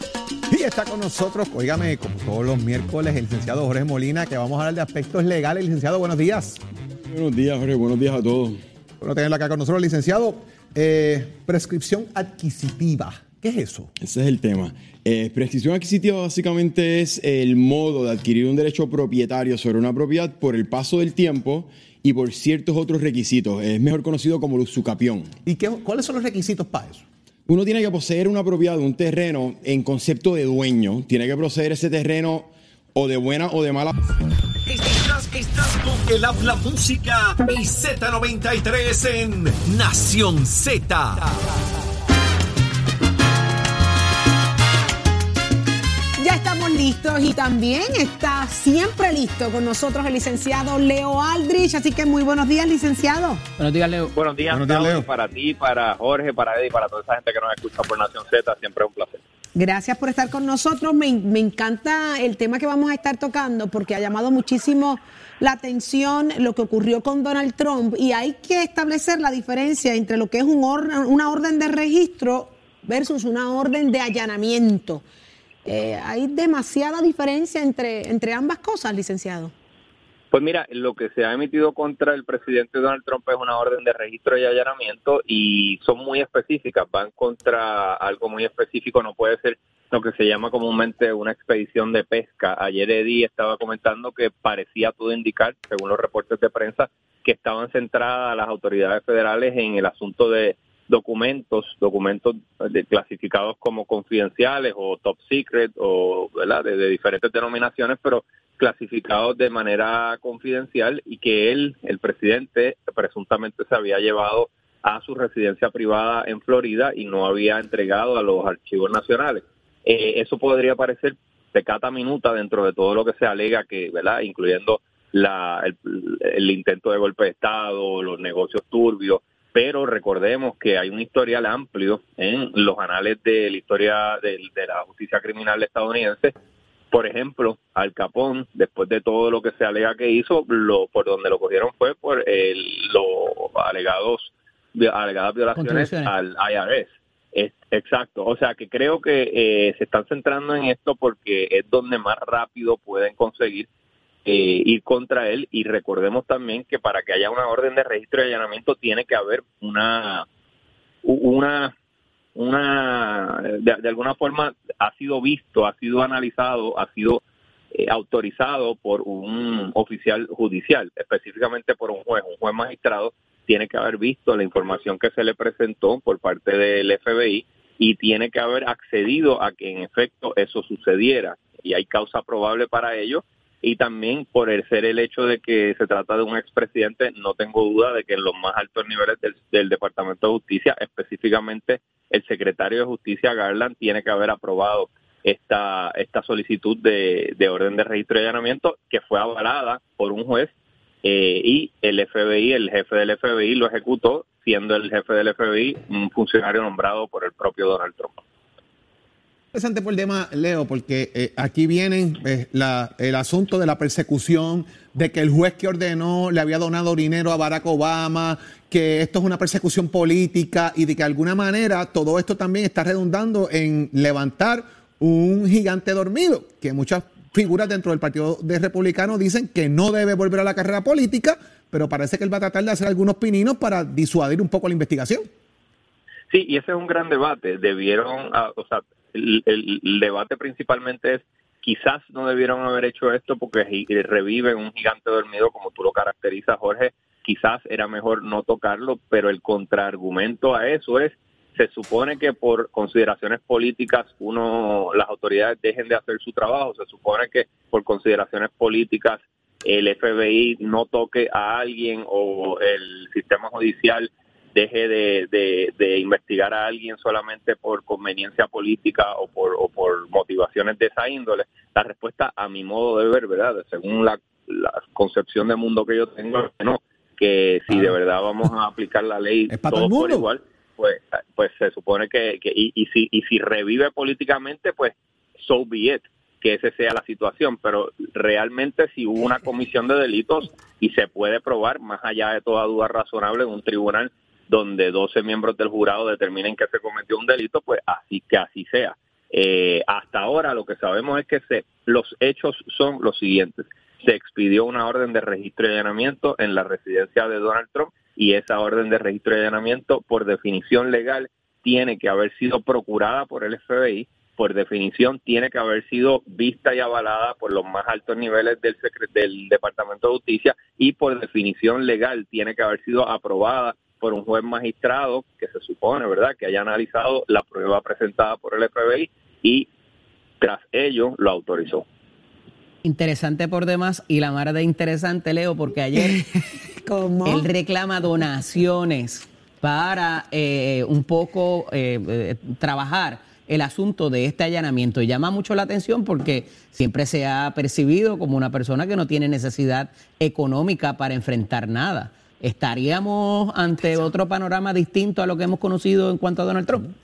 Y está con nosotros, oígame, como todos los miércoles, el licenciado Jorge Molina, que vamos a hablar de aspectos legales. Licenciado, buenos días. Buenos días, Jorge. Buenos días a todos. Bueno, tenerlo acá con nosotros, licenciado. Eh, prescripción adquisitiva. ¿Qué es eso? Ese es el tema. Eh, prescripción adquisitiva básicamente es el modo de adquirir un derecho propietario sobre una propiedad por el paso del tiempo y por ciertos otros requisitos. Es mejor conocido como usucapión. ¿Y qué, cuáles son los requisitos para eso? Uno tiene que poseer una propiedad, un terreno en concepto de dueño. Tiene que poseer ese terreno o de buena o de mala. Estás, estás con el habla música y Z93 en Nación Z. Ya estamos listos y también está siempre listo con nosotros el licenciado Leo Aldrich. Así que muy buenos días, licenciado. Buenos días, Leo. Buenos días, Buenos días, Leo. para ti, para Jorge, para Eddie, para toda esa gente que nos escucha por Nación Z. Siempre es un placer. Gracias por estar con nosotros. Me, me encanta el tema que vamos a estar tocando porque ha llamado muchísimo la atención lo que ocurrió con Donald Trump y hay que establecer la diferencia entre lo que es un or- una orden de registro versus una orden de allanamiento. Eh, hay demasiada diferencia entre, entre ambas cosas, licenciado. Pues mira, lo que se ha emitido contra el presidente Donald Trump es una orden de registro y allanamiento y son muy específicas, van contra algo muy específico, no puede ser lo que se llama comúnmente una expedición de pesca. Ayer Eddie estaba comentando que parecía todo indicar, según los reportes de prensa, que estaban centradas las autoridades federales en el asunto de documentos, documentos de- clasificados como confidenciales o top secret o ¿verdad? De, diferentes denominaciones, pero clasificados de manera confidencial y que él, el presidente, presuntamente se había llevado a su residencia privada en Florida y no había entregado a los archivos nacionales. Eh, eso podría parecer pecata minuta dentro de todo lo que se alega que, ¿verdad? Incluyendo la, el intento de golpe de Estado, los negocios turbios, pero recordemos que hay un historial amplio en los anales de la historia de, de la justicia criminal estadounidense. Por ejemplo, Al Capón, después de todo lo que se alega que hizo, lo por donde lo cogieron fue por el, los alegados alegadas violaciones al IRS. Es, exacto, o sea que creo que eh, se están centrando en esto porque es donde más rápido pueden conseguir eh, ir contra él. Y recordemos también que para que haya una orden de registro y allanamiento tiene que haber una una una de, alguna forma ha sido visto, ha sido analizado, ha sido eh, autorizado por un oficial judicial, específicamente por un juez, un juez magistrado tiene que haber visto la información que se le presentó por parte del FBI y tiene que haber accedido a que en efecto eso sucediera. Y hay causa probable para ello y también por el ser el hecho de que se trata de un expresidente, no tengo duda de que en los más altos niveles del, Departamento de Justicia, específicamente el secretario de Justicia Garland, tiene que haber aprobado esta, esta solicitud de, de orden de registro y allanamiento que fue avalada por un juez eh, y el FBI, el jefe del FBI lo ejecutó, siendo el jefe del FBI un funcionario nombrado por el propio Donald Trump. Interesante por el tema, Leo, porque eh, aquí viene eh, la- el asunto de la persecución, de que el juez que ordenó le había donado dinero a Barack Obama, que esto es una persecución política y de que de alguna manera todo esto también está redundando en levantar un gigante dormido, que muchas figuras dentro del Partido de Republicano dicen que no debe volver a la carrera política, pero parece que él va a tratar de hacer algunos pininos para disuadir un poco la investigación. Sí, y ese es un gran debate. Debieron, ah, o sea, el, debate principalmente es quizás no debieron haber hecho esto porque gi- reviven un gigante dormido como tú lo caracterizas, Jorge. Quizás era mejor no tocarlo, pero el contraargumento a eso es se supone que por consideraciones políticas uno las autoridades dejen de hacer su trabajo, se supone que por consideraciones políticas el FBI no toque a alguien o el sistema judicial deje de, de, investigar a alguien solamente por conveniencia política o por, o por motivaciones de esa índole? La respuesta, a mi modo de ver, ¿verdad? Según la, concepción de mundo que yo tengo, es que no, que si de verdad vamos a aplicar la ley todo, por igual, pues, pues se supone que, que y, y, si, y si revive políticamente, pues so be it que esa sea la situación, pero realmente si hubo una comisión de delitos y se puede probar, más allá de toda duda razonable, en un tribunal donde 12 miembros del jurado determinen que se cometió un delito, pues así que así sea. Eh, hasta ahora lo que sabemos es que se, los hechos son los siguientes. Se expidió una orden de registro y allanamiento en la residencia de Donald Trump y esa orden de registro y allanamiento, por definición legal, tiene que haber sido procurada por el FBI por definición tiene que haber sido vista y avalada por los más altos niveles del, del Departamento de Justicia y por definición legal tiene que haber sido aprobada por un juez magistrado que se supone, ¿verdad?, que haya analizado la prueba presentada por el FBI y tras ello lo autorizó. Interesante por demás y la mar de interesante, Leo, porque ayer él reclama donaciones para eh, un poco eh, eh, trabajar el asunto de este allanamiento. Y llama mucho la atención porque siempre se ha percibido como una persona que no tiene necesidad económica para enfrentar nada. ¿Estaríamos ante otro panorama distinto a lo que hemos conocido en cuanto a Donald Trump?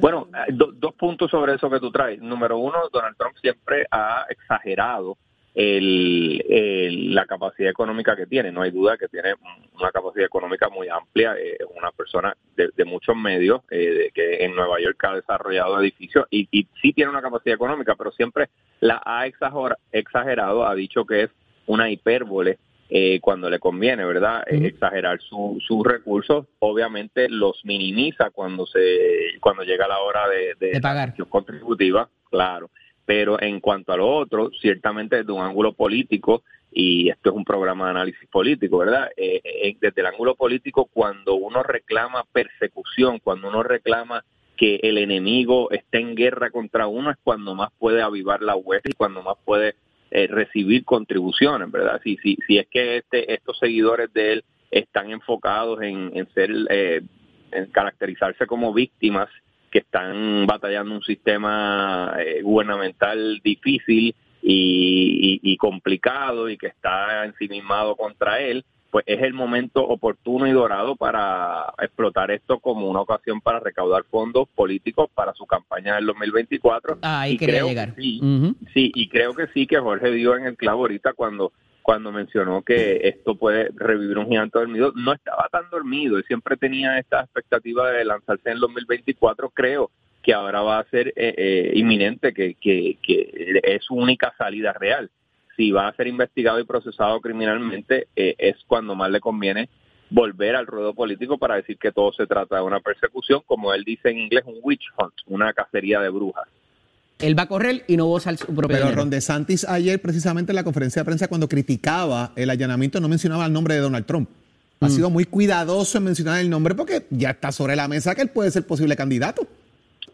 Bueno, eh, dos puntos sobre eso que tú traes. Número uno, Donald Trump siempre ha exagerado el, la capacidad económica que tiene. No hay duda que tiene una capacidad económica muy amplia. Es una persona de, muchos medios eh, que en Nueva York ha desarrollado edificios y, y sí tiene una capacidad económica, pero siempre la ha exagerado, ha dicho que es una hipérbole eh, cuando le conviene, ¿verdad? Eh, exagerar sus recursos, obviamente los minimiza cuando se cuando llega la hora de, de, pagar contributiva, claro pero en cuanto a lo otro, ciertamente desde un ángulo político, y esto es un programa de análisis político, ¿verdad? Eh, eh, desde el ángulo político, cuando uno reclama persecución, cuando uno reclama que el enemigo esté en guerra contra uno, es cuando más puede avivar la huella y cuando más puede eh, recibir contribuciones, ¿verdad? Si, si, si es que este, estos seguidores de él están enfocados en, en ser, en caracterizarse como víctimas que están batallando un sistema eh, gubernamental difícil y, complicado y que está ensimismado contra él, pues es el momento oportuno y dorado para explotar esto como una ocasión para recaudar fondos políticos para su campaña del 2024. Ah, ahí quería llegar. Sí, sí, y creo que sí que Jorge dio en el clavo ahorita cuando cuando mencionó que esto puede revivir un gigante dormido, no estaba tan dormido, él siempre tenía esta expectativa de lanzarse en el 2024, creo que ahora va a ser eh, eh, inminente, que, que, que, es su única salida real. Si va a ser investigado y procesado criminalmente, eh, es cuando más le conviene volver al ruedo político para decir que todo se trata de una persecución, como él dice en inglés, un witch hunt, una cacería de brujas. Él va a correr y no va a usar su propio Pero Ron DeSantis ayer, precisamente en la conferencia de prensa, cuando criticaba el allanamiento, no mencionaba el nombre de Donald Trump. Ha mm. sido muy cuidadoso en mencionar el nombre porque ya está sobre la mesa que él puede ser posible candidato.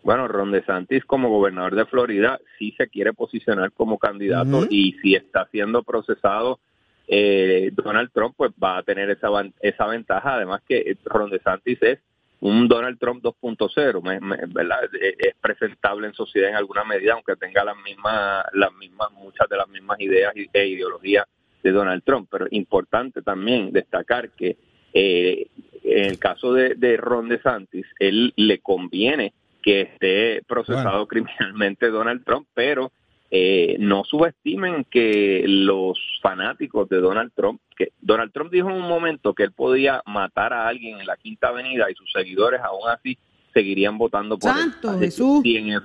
Bueno, Ron DeSantis como gobernador de Florida sí se quiere posicionar como candidato y si está siendo procesado eh, Donald Trump, pues va a tener esa, esa ventaja. Además que Ron DeSantis es un Donald Trump 2.0, ¿verdad? Es presentable en sociedad en alguna medida, aunque tenga las mismas, las mismas, muchas de las mismas ideas e ideologías de Donald Trump. Pero importante también destacar que eh, en el caso de, de Ron DeSantis, él le conviene que esté procesado criminalmente Donald Trump, pero eh, no subestimen que los fanáticos de Donald Trump, que Donald Trump dijo en un momento que él podía matar a alguien en la Quinta Avenida y sus seguidores aún así seguirían votando por Santo Jesús. Si en,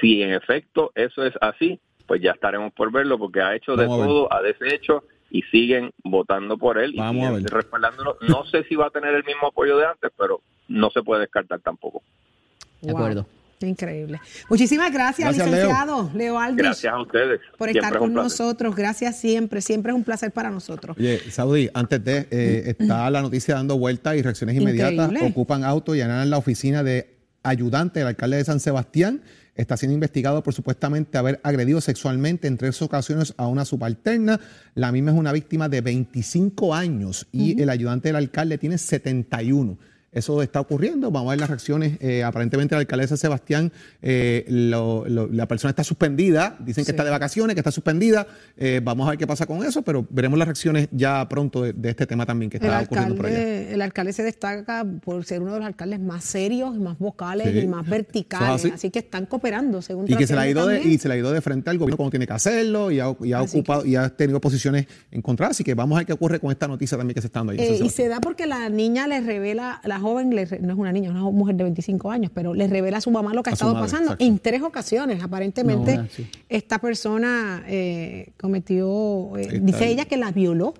si en efecto eso es así, pues ya estaremos por verlo porque ha hecho de todo, ha deshecho y siguen votando por él y respaldándolo. No sé si va a tener el mismo apoyo de antes, pero no se puede descartar tampoco. De acuerdo. Increíble. Muchísimas gracias, licenciado Leo, Leo Gracias a ustedes. Por estar con nosotros. Gracias siempre. Siempre es un placer para nosotros. Oye, Saudi, antes de, eh, está la noticia dando vuelta y reacciones inmediatas. Ocupan auto y allanan la oficina de ayudante del alcalde de San Sebastián. Está siendo investigado por supuestamente haber agredido sexualmente en tres ocasiones a una subalterna. La misma es una víctima de 25 años y el ayudante del alcalde tiene 71. Eso está ocurriendo. Vamos a ver las reacciones. Eh, aparentemente, la alcaldesa Sebastián, eh, lo- lo- la persona está suspendida. Dicen que está de vacaciones, que está suspendida. Eh, vamos a ver qué pasa con eso, pero veremos las reacciones ya pronto de, de este tema también que El está ocurriendo por allá. el alcalde se destaca por ser uno de los alcaldes más serios, más vocales Sí. y más verticales. Así. así. que están cooperando, según Y que se le ha ido de, y se le ha ido de frente al gobierno como tiene que hacerlo y ha, y ha Así ocupado y ha tenido posiciones encontradas. Así que vamos a ver qué ocurre con esta noticia también que se está dando ahí. en Eh, y se da porque la niña le revela, la joven, le no es una niña, es una mujer de 25 años, pero le revela a su mamá lo que ha estado madre, pasando exacto. en tres ocasiones. Aparentemente, No, esta persona eh, cometió, eh, dice el- ella que la violó,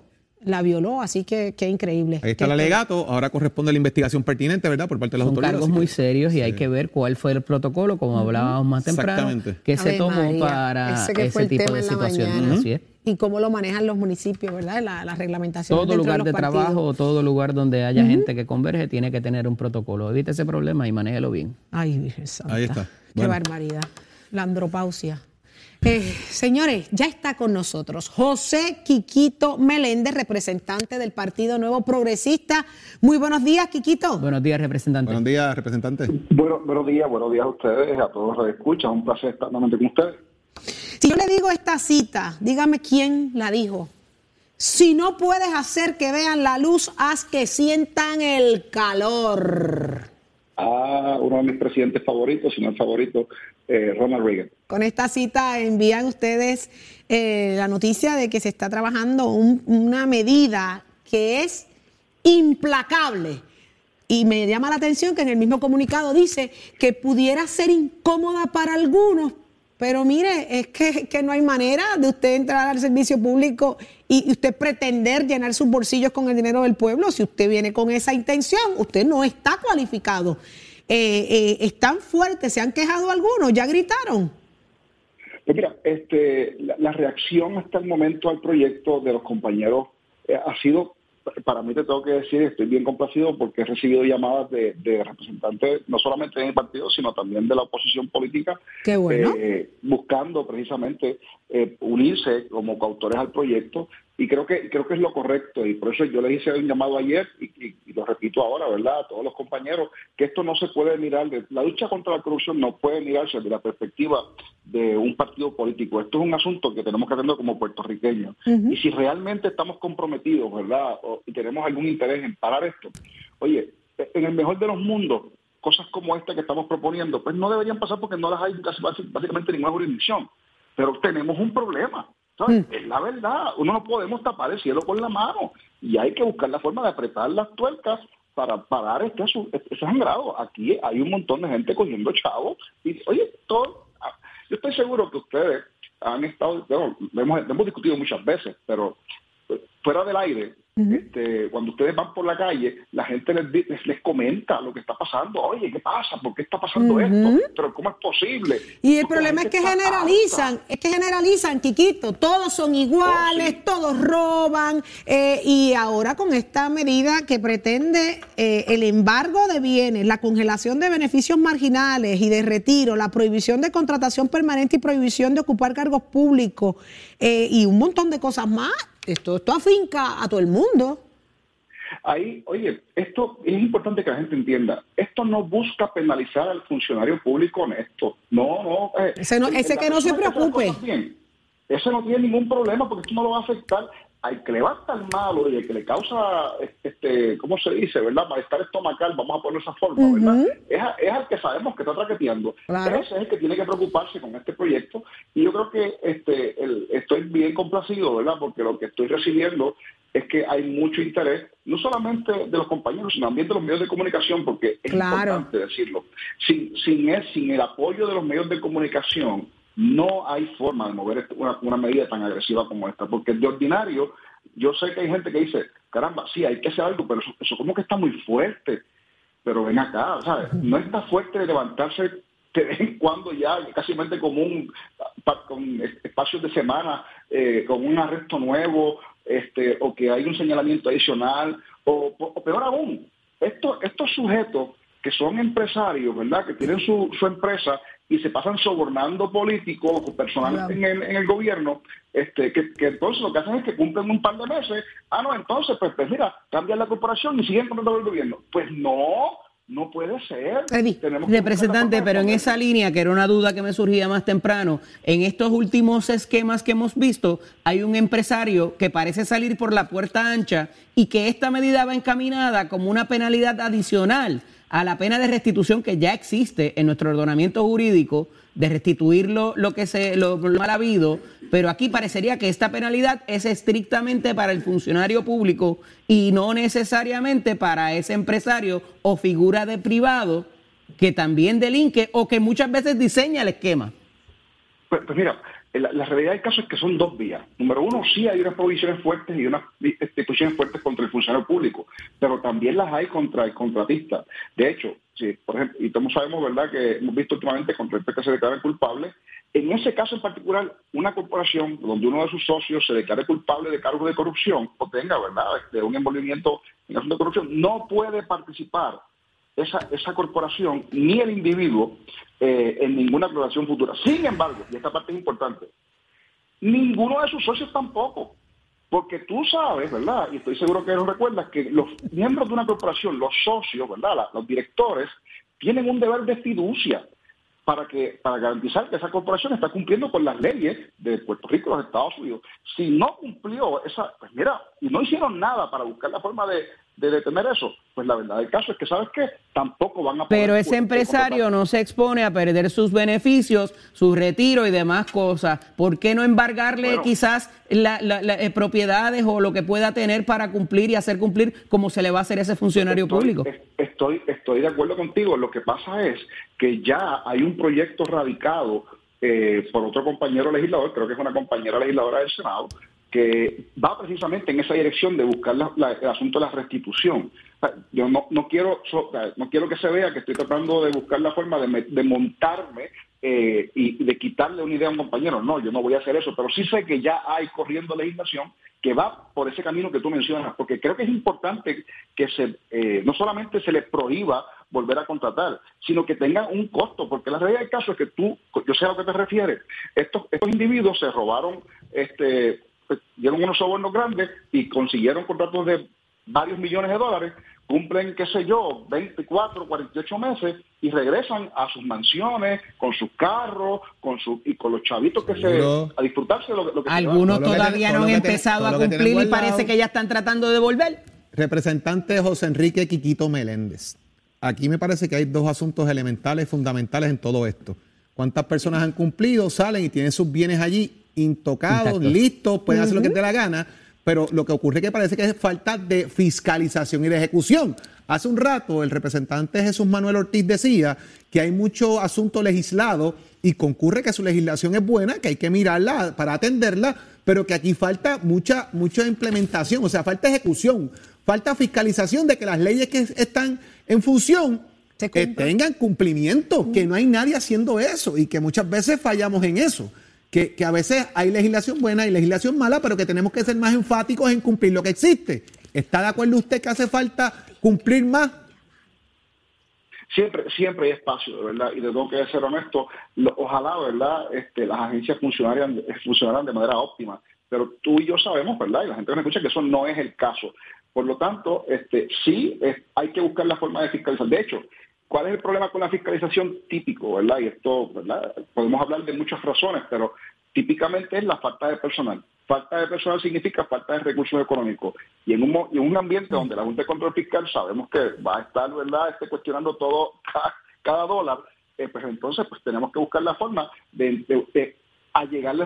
la violó, así que qué increíble. Ahí está el alegato. Ahora corresponde la investigación pertinente, ¿verdad? Por parte de las Son autoridades. cargos muy que- serios y hay que ver cuál fue el protocolo, como hablábamos más temprano, Exactamente. que se tomó María, para ese que fue ese el tipo tema de en la situaciones. mañana. Así es. Y cómo lo manejan los municipios, ¿verdad? La, la reglamentación. Todo dentro lugar los de trabajo o todo lugar donde haya gente que converge tiene que tener un protocolo. Evite ese problema y manéjelo bien. Ay, Virgen Santa. Ahí está. Qué Bueno. barbaridad. La andropausia. Eh, señores, ya está con nosotros José Quiquito Meléndez, representante del Partido Nuevo Progresista. Muy buenos días, Quiquito. Buenos días, representante. Buenos días, representante. Bueno, buenos días, buenos días a ustedes, a todos los que escuchan. Un placer estar nuevamente con ustedes. Si yo le digo esta cita, dígame quién la dijo. Si no puedes hacer que vean la luz, haz que sientan el calor. A uno de mis presidentes favoritos, si no el favorito, eh, Ronald Reagan. Con esta cita envían ustedes eh, la noticia de que se está trabajando un- una medida que es implacable. Y me llama la atención que en el mismo comunicado dice que pudiera ser incómoda para algunos, pero mire, es que, no hay manera de usted entrar al servicio público y usted pretender llenar sus bolsillos con el dinero del pueblo. Si usted viene con esa intención, usted no está cualificado. Eh, eh, están fuertes, se han quejado algunos, ya gritaron. Pues mira, este, la, la reacción hasta el momento al proyecto de los compañeros eh, ha sido, para mí te tengo que decir, estoy bien complacido porque he recibido llamadas de, de representantes, no solamente de mi partido, sino también de la oposición política, Qué bueno. eh, buscando precisamente eh, unirse como coautores al proyecto y creo que creo que es lo correcto y por eso yo les hice un llamado ayer y, y- y lo repito ahora, ¿verdad? A todos los compañeros que esto no se puede mirar, de, la lucha contra la corrupción no puede mirarse desde la perspectiva de un partido político. Esto es un asunto que tenemos que atender como puertorriqueños y si realmente estamos comprometidos, ¿verdad? O- y tenemos algún interés en parar esto, oye, en el mejor de los mundos cosas como esta que estamos proponiendo, pues no deberían pasar porque no las hay casi básicamente en ninguna jurisdicción. Pero tenemos un problema. ¿Sabes? Es la verdad. Uno no podemos tapar el cielo con la mano. Y hay que buscar la forma de apretar las tuercas para parar este, asu- este sangrado. Aquí hay un montón de gente cogiendo chavos. Y, oye, todo, ah, yo estoy seguro que ustedes han estado, bueno, hemos, hemos discutido muchas veces, pero fuera del aire, este, cuando ustedes van por la calle, la gente les, les, les comenta lo que está pasando. Oye, ¿qué pasa? ¿Por qué está pasando esto? Pero ¿cómo es posible? Y el Porque problema es que generalizan, es que generalizan, Quiquito, todos son iguales, todos roban, eh, y ahora con esta medida que pretende eh, el embargo de bienes, la congelación de beneficios marginales y de retiro, la prohibición de contratación permanente y prohibición de ocupar cargos públicos, eh, y un montón de cosas más, esto, esto afinca a todo el mundo. Ahí, oye, esto es importante que la gente entienda. Esto no busca penalizar al funcionario público honesto. No, no. eh, Ese no- ese que no se preocupe. Ese no tiene ningún problema porque esto no lo va a afectar al que le va malo y al que le causa, este, ¿cómo se dice, verdad? Malestar estomacal, vamos a poner esa forma, ¿verdad? Es, a- es al que sabemos que está traqueteando. Claro. Ese es el que tiene que preocuparse con este proyecto. Y yo creo que este, el- estoy bien complacido, ¿verdad? Porque lo que estoy recibiendo es que hay mucho interés, no solamente de los compañeros, sino también de los medios de comunicación, porque es Claro. importante decirlo. Sin, sin, el, sin el apoyo de los medios de comunicación, no hay forma de mover una, medida tan agresiva como esta, porque de ordinario, yo sé que hay gente que dice, caramba, sí, hay que hacer algo, pero eso, como que está muy fuerte. Pero ven acá, ¿sabes? No está fuerte de levantarse de vez en cuando ya, casi pa- con espacios de semana, eh, con un arresto nuevo, este, o que hay un señalamiento adicional, o, o peor aún, estos, estos sujetos que son empresarios, ¿verdad? Que tienen su, su empresa y se pasan sobornando políticos o personal en, el, en el gobierno, este, que, que, entonces lo que hacen es que cumplen un par de meses, ah, no, entonces, pues, pues mira, cambian la corporación y siguen con el gobierno. Pues no, no puede ser. representante, pero en esa línea, que era una duda que me surgía más temprano, en estos últimos esquemas que hemos visto, hay un empresario que parece salir por la puerta ancha y que esta medida va encaminada como una penalidad adicional a la pena de restitución que ya existe en nuestro ordenamiento jurídico de restituir lo, que se lo, mal habido, pero aquí parecería que esta penalidad es estrictamente para el funcionario público y no necesariamente para ese empresario o figura de privado que también delinque o que muchas veces diseña el esquema. Pues, pues mira, la, realidad del caso es que son dos vías. Número uno, sí hay unas provisiones fuertes y unas este, posiciones fuertes contra el funcionario público, pero también las hay contra el contratista. De hecho, Sí, por ejemplo, y todos sabemos, ¿verdad?, que hemos visto últimamente con respecto a que se declara culpable. En ese caso en particular, una corporación donde uno de sus socios se declare culpable de cargo de corrupción o tenga, ¿verdad?, de un envolvimiento en asunto de corrupción, no puede participar esa, esa corporación ni el individuo eh, en ninguna aclaración futura. Sin embargo, y esta parte es importante, ninguno de sus socios tampoco. Porque tú sabes, ¿verdad? Y estoy seguro que lo recuerdas, que los miembros de una corporación, los socios, ¿verdad? los directores, tienen un deber de fiducia para que para garantizar que esa corporación está cumpliendo con las leyes de Puerto Rico los Estados Unidos. Si no cumplió esa, pues mira, y no hicieron nada para buscar la forma de, de detener eso, pues la verdad del caso es que sabes que tampoco van a poder Pero ese empresario no se expone a perder sus beneficios, su retiro y demás cosas. ¿Por qué no embargarle quizás las eh, propiedades o lo que pueda tener para cumplir y hacer cumplir como se le va a hacer a ese funcionario público? Estoy, estoy de acuerdo contigo. Lo que pasa es que ya hay un proyecto radicado eh, por otro compañero legislador, creo que es una compañera legisladora del Senado, que va precisamente en esa dirección de buscar el asunto de la restitución. Yo no, no, quiero, no quiero que se vea que estoy tratando de buscar la forma de, montarme eh, y de quitarle una idea a un compañero. No, yo no voy a hacer eso, pero sí sé que ya hay corriendo legislación que va por ese camino que tú mencionas, porque creo que es importante que se, eh, no solamente se le prohíba volver a contratar, sino que tenga un costo, porque la realidad del caso es que tú, yo sé a lo que te refieres, estos, estos individuos se robaron este pues, dieron unos sobornos grandes y consiguieron contratos de varios millones de dólares, cumplen, qué sé yo, 24, 48 meses y regresan a sus mansiones, con sus carros, con su, y con los chavitos que se... a disfrutarse de lo, que Algunos todavía no han empezado a cumplir y parece que ya están tratando de volver. Representante José Enrique Quiquito Meléndez. Aquí me parece que hay dos asuntos elementales, fundamentales en todo esto. ¿Cuántas personas han cumplido, salen y tienen sus bienes allí intocados, listos, pueden hacer lo que te dé la gana, pero lo que ocurre es que parece que es falta de fiscalización y de ejecución. Hace un rato el representante Jesús Manuel Ortiz decía que hay mucho asunto legislado y concurre que su legislación es buena, que hay que mirarla para atenderla, pero que aquí falta mucha, mucha implementación, o sea, falta ejecución, falta fiscalización de que las leyes que están en función eh, tengan cumplimiento, que no hay nadie haciendo eso y que muchas veces fallamos en eso que, a veces hay legislación buena y legislación mala, pero que tenemos que ser más enfáticos en cumplir lo que existe. ¿Está de acuerdo usted que hace falta cumplir más? Siempre, siempre hay espacio, de verdad, y de tengo que ser honesto, ojalá, ¿verdad?, este, las agencias funcionaran, funcionaran de manera óptima, pero tú y yo sabemos, ¿verdad?, y la gente que me escucha que eso no es el caso. Por lo tanto, este, sí hay que buscar la forma de fiscalizar. De hecho, ¿Cuál es el problema con la fiscalización típico, verdad? Y esto, ¿verdad? Podemos hablar de muchas razones, pero típicamente es la falta de personal. Falta de personal significa falta de recursos económicos. Y en un, en un ambiente donde la Junta de Control Fiscal sabemos que va a estar, ¿verdad?, este, cuestionando todo, cada, dólar, eh, pues entonces pues tenemos que buscar la forma de, de,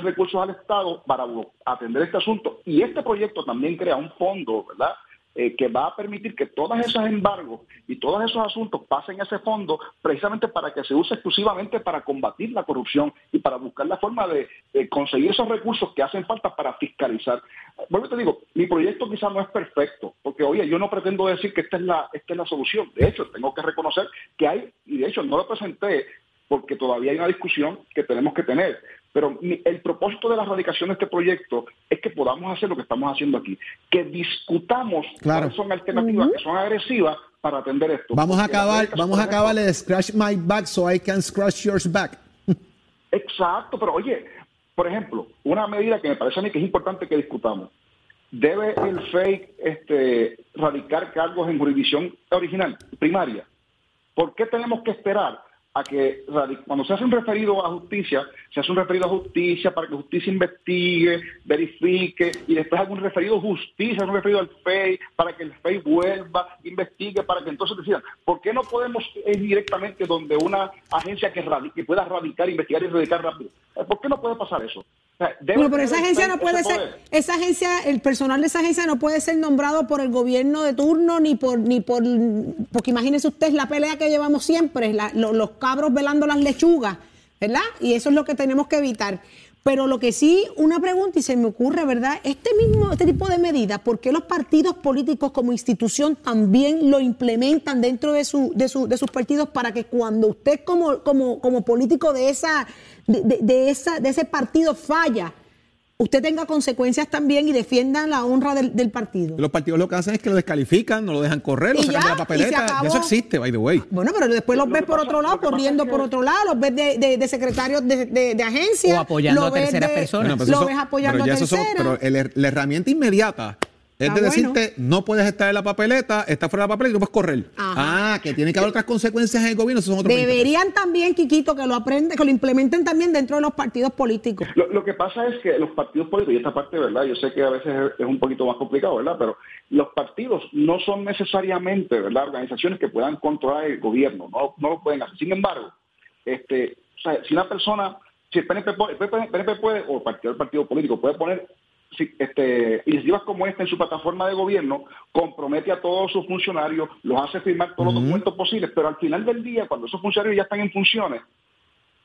recursos al Estado para atender este asunto. Y este proyecto también crea un fondo, ¿verdad?, eh, que va a permitir que todos esos embargos y todos esos asuntos pasen a ese fondo precisamente para que se use exclusivamente para combatir la corrupción y para buscar la forma de, conseguir esos recursos que hacen falta para fiscalizar. Bueno, te digo, mi proyecto quizás no es perfecto, porque oye, yo no pretendo decir que esta es la, esta es la solución. De hecho, tengo que reconocer que hay, y de hecho no lo presenté porque todavía hay una discusión que tenemos que tener. Pero el propósito de la radicación de este proyecto es que podamos hacer lo que estamos haciendo aquí, que discutamos cuáles son alternativas que son agresivas para atender esto. Vamos a acabar, vamos a acabar el scratch my back so I can scratch yours back. Exacto, pero oye, por ejemplo, una medida que me parece a mí que es importante que discutamos. ¿Debe el FEI este, radicar cargos en jurisdicción original, primaria? ¿Por qué tenemos que esperar a que cuando se hace un referido a justicia, se hace un referido a justicia para que justicia investigue, verifique y después haga un referido a justicia, un referido al FEI para que el FEI vuelva, investigue, para que entonces decidan? ¿Por qué no podemos ir directamente donde una agencia que, que pueda radicar, investigar y radicar rápido? ¿Por qué no puede pasar eso? Sea, Bueno, pero esa agencia no puede ser, poder. esa agencia, el personal de esa agencia no puede ser nombrado por el gobierno de turno ni por, ni por, porque imagínese usted la pelea que llevamos siempre, la- los cabros velando las lechugas, ¿verdad? Y eso es lo que tenemos que evitar. Pero lo que sí, una pregunta y se me ocurre, ¿verdad? Este mismo, este tipo de medidas, ¿por qué los partidos políticos como institución también lo implementan dentro de, su, de, su- de sus partidos para que cuando usted como, como, como político de esa, de, de- de esa, de ese partido falla, usted tenga consecuencias también y defienda la honra del, del partido? Los partidos lo que hacen es que lo descalifican, no lo dejan correr, lo sacan ya, de la papeleta. Y eso existe, by the way. Bueno, pero después los ves por otro lado, corriendo por otro lado, los ves de, de, de secretarios de, de, de agencia. O apoyando lo a terceras personas. Bueno, pues lo eso- ves apoyando pero ya a eso son- terceras. pero el- la herramienta inmediata es Ah, de bueno. decirte, no puedes estar en la papeleta, estás fuera de la papeleta y no puedes correr. Ajá. Ah, que tiene que haber otras consecuencias en el gobierno, esos son otros 20 pesos. Deberían también, Quiquito, que lo aprenden, que lo implementen también dentro de los partidos políticos. Lo, lo que pasa es que los partidos políticos, y esta parte, ¿verdad? Yo sé que a veces es, es un poquito más complicado, ¿verdad? Pero los partidos no son necesariamente, ¿verdad? Organizaciones que puedan controlar el gobierno, no, no lo pueden hacer. Sin embargo, este, o sea, si una persona, si el PNP, puede- el PNP puede, o el partido, el partido político puede poner este, iniciativas como esta en su plataforma de gobierno, compromete a todos sus funcionarios, los hace firmar todos los documentos posibles, pero al final del día, cuando esos funcionarios ya están en funciones,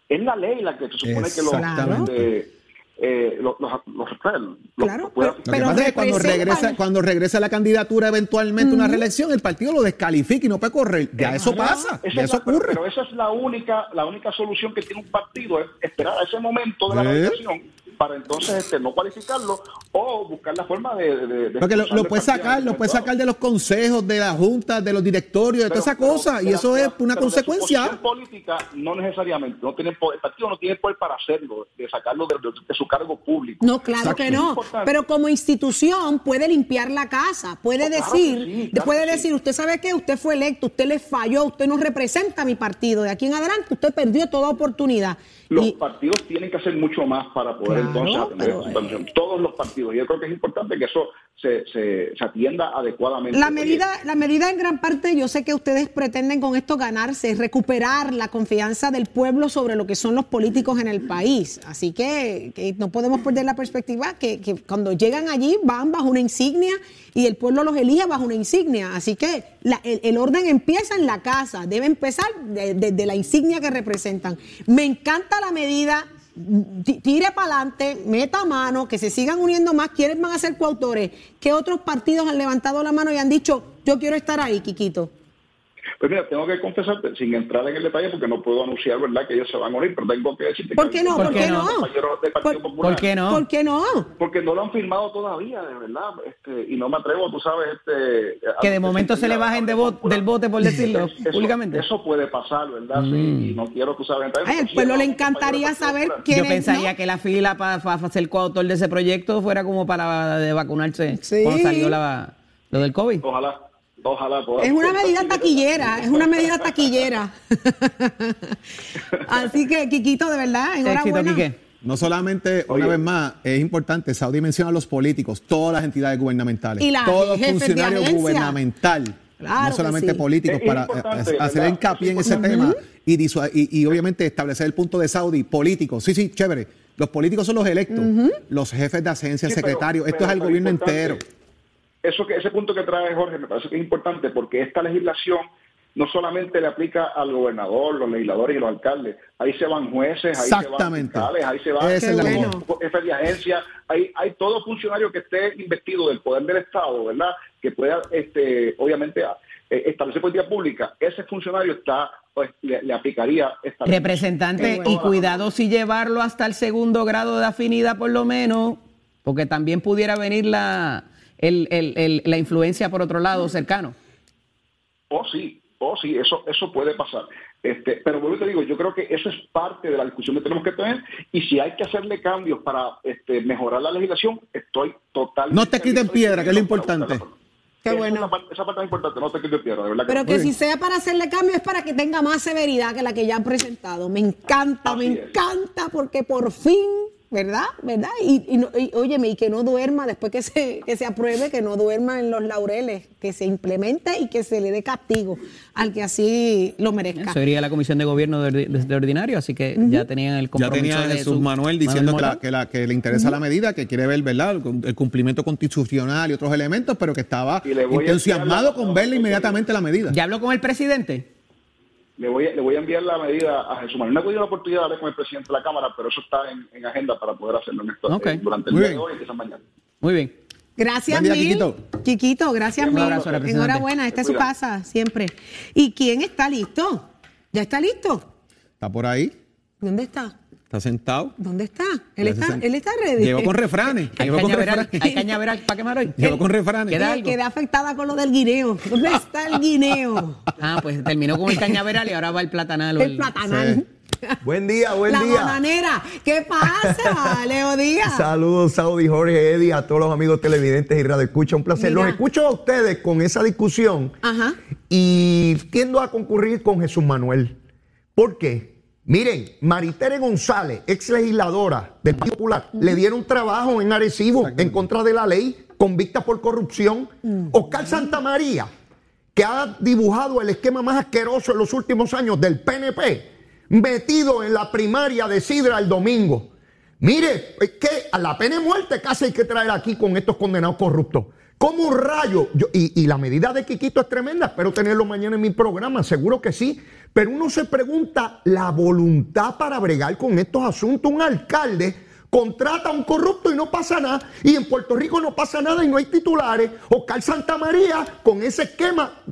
es la ley la que se supone que los, Exactamente. Eh, los, los, los- los- Claro, pueda- Lo que pasa es que cuando regresa, cuando regresa la candidatura eventualmente a una reelección, el partido lo descalifica y no puede correr. Ya eso pasa, Esa ya es eso la- pero- ocurre. Pero, esa es la única, la única solución que tiene un partido, es esperar a ese momento de la ¿Eh? radicación para entonces este, no cualificarlo o buscar la forma de... de- de Porque lo, lo puedes sacar, lo puedes sacar de los consejos, de la junta, de los directorios, de toda esa cosa, y pero- eso es pero- una pero de su consecuencia. política no necesariamente, no tiene poder, el partido no tiene poder para hacerlo, de sacarlo de, de- de su cargo público. No, claro que no. Pero como institución puede limpiar la casa, puede Oh, decir, que sí, claro puede sí. decir, usted sabe que usted fue electo, usted le falló, usted no representa a mi partido. De aquí en adelante usted perdió toda oportunidad. Los Y- partidos tienen que hacer mucho más para poder Claro, entonces atender situación. Todos los partidos. Yo creo que es importante que eso se, se, se atienda adecuadamente. La Oye, medida, la medida en gran parte, yo sé que ustedes pretenden con esto ganarse, recuperar la confianza del pueblo sobre lo que son los políticos en el país. Así que, que no podemos perder la perspectiva que, que cuando llegan allí van bajo una insignia y el pueblo los elige bajo una insignia. Así que la- el, el orden empieza en la casa, debe empezar de- desde la insignia que representan. Me encanta la medida. ti- Tire para adelante, meta mano, que se sigan uniendo más. ¿Quiénes van a ser coautores? ¿Qué otros partidos han levantado la mano y han dicho, yo quiero estar ahí, Quiquito? Pues mira, tengo que confesarte, sin entrar en el detalle, porque no puedo anunciar, ¿verdad?, que ellos se van a unir, pero tengo que decirte ¿Por que qué no? ¿Por qué no? ¿Por qué no? ¿Por qué no? Porque no lo han firmado todavía, de verdad, este, y no me atrevo, tú sabes, este... Que de momento se le bajen de bo- del bote, por decirlo Eso- públicamente. Eso puede pasar, ¿verdad? Sí, y no quiero, tú sabes, Ay, al pueblo le encantaría saber quién Yo es, pensaría ¿no? que la fila para ser coautor de ese proyecto fuera como para de vacunarse Sí. cuando salió la, lo del COVID. Ojalá, ojalá. pueda- Es una medida taquillera, es una medida taquillera. Así que, Quiquito, de verdad, enhorabuena. No solamente, una vez más, es importante, Saudi menciona a los políticos, todas las entidades gubernamentales, Y la todos de funcionarios gubernamentales, Claro no solamente sí. políticos, Es- para importante, eh, hacer ¿verdad? hincapié en ese tema y, disua- y, y obviamente establecer el punto de Saudi, políticos, sí, sí, chévere, los políticos son los electos, los jefes de agencia, Sí, pero- secretarios, esto pero- es al gobierno importante, entero. Eso que, ese punto que trae Jorge me parece que es importante porque esta legislación no solamente le aplica al gobernador, los legisladores y los alcaldes, ahí se van jueces, ahí se van fiscales, ahí se van jefes de agencia, hay, hay todo funcionario que esté investido del poder del Estado, ¿verdad? Que pueda, este, obviamente, eh, establecer política pública, ese funcionario está, pues, le, le aplicaría esta. Representante, y cuidado si llevarlo hasta el segundo grado de afinidad por lo menos, porque también pudiera venir la, el- el- el- la influencia por otro lado cercano. Oh, sí, oh, sí, eso, eso puede pasar. Este, pero vuelvo y te digo, yo creo que eso es parte de la discusión que tenemos que tener y si hay que hacerle cambios para este, mejorar la legislación, estoy totalmente... No te escrito en piedra, que es lo importante. Qué Esa bueno. parte- esa parte es importante, no te escrito en piedra, de verdad. Pero que no. si sea para hacerle cambio es para que tenga más severidad que la que ya han presentado. Me encanta, me es. encanta porque por fin, ¿verdad? ¿Verdad? Y, y, no- y, óyeme, y que no duerma después que se, que se apruebe, que no duerma en los laureles, que se implemente y que se le dé castigo al que así lo merezca. Eso iría a la Comisión de Gobierno de, ordi- de ordinario, así que ya tenían el Ya compromiso tenía de Jesús su- Manuel diciendo que, la- que, la- que le interesa la medida, que quiere ver ¿verdad? el cumplimiento constitucional y otros elementos, pero que estaba entusiasmado la- con verle inmediatamente la medida. ¿Ya habló con el presidente? Le voy, a, le voy a enviar la medida a Jesús Manuel. No he tenido la oportunidad de hablar con el presidente de la Cámara, pero eso está en, en agenda para poder hacerlo en esto, eh, durante el Muy día bien. de hoy y quizás mañana. Muy bien. Gracias, día, mil. Quiquito. Quiquito, gracias mil. abrazo. Enhorabuena, esta es su casa, siempre. ¿Y quién está listo? ¿Ya está listo? Está por ahí, ¿Dónde está? Está sentado. ¿Dónde está? Él está, él está ready. Llegó con refranes. Hay Llegó con refranes. hay cañaveral para quemar hoy. Llegó con refranes. ¿Queda algo? Quedé afectada con lo del guineo. ¿Dónde está el guineo? Ah, pues terminó con el cañaveral y ahora va el platanal. El platanal. Sí. Buen día, buen La día. bananera. ¿Qué pasa, Leo Díaz? Saludos, Saudi, Jorge, Eddie, a todos los amigos televidentes y radio escucha. Un placer. Mira. Los escucho a ustedes con esa discusión Ajá. y tiendo a concurrir con Jesús Manuel. ¿Por qué? Miren, Maritere González, ex legisladora del Partido Popular, le dieron trabajo en Arecibo en contra de la ley, convicta por corrupción. Oscar Santamaría, que ha dibujado el esquema más asqueroso en los últimos años del PNP, metido en la primaria de Sidra el domingo. Mire, es que a la pena de muerte casi hay que traer aquí con estos condenados corruptos. ¿Cómo un rayo? Yo- y, la medida de Quiquito es tremenda, espero tenerlo mañana en mi programa, seguro que sí. Pero uno se pregunta la voluntad para bregar con estos asuntos. Un alcalde contrata a un corrupto y no pasa nada. Y en Puerto Rico no pasa nada y no hay titulares. Oscar Santamaría con ese esquema,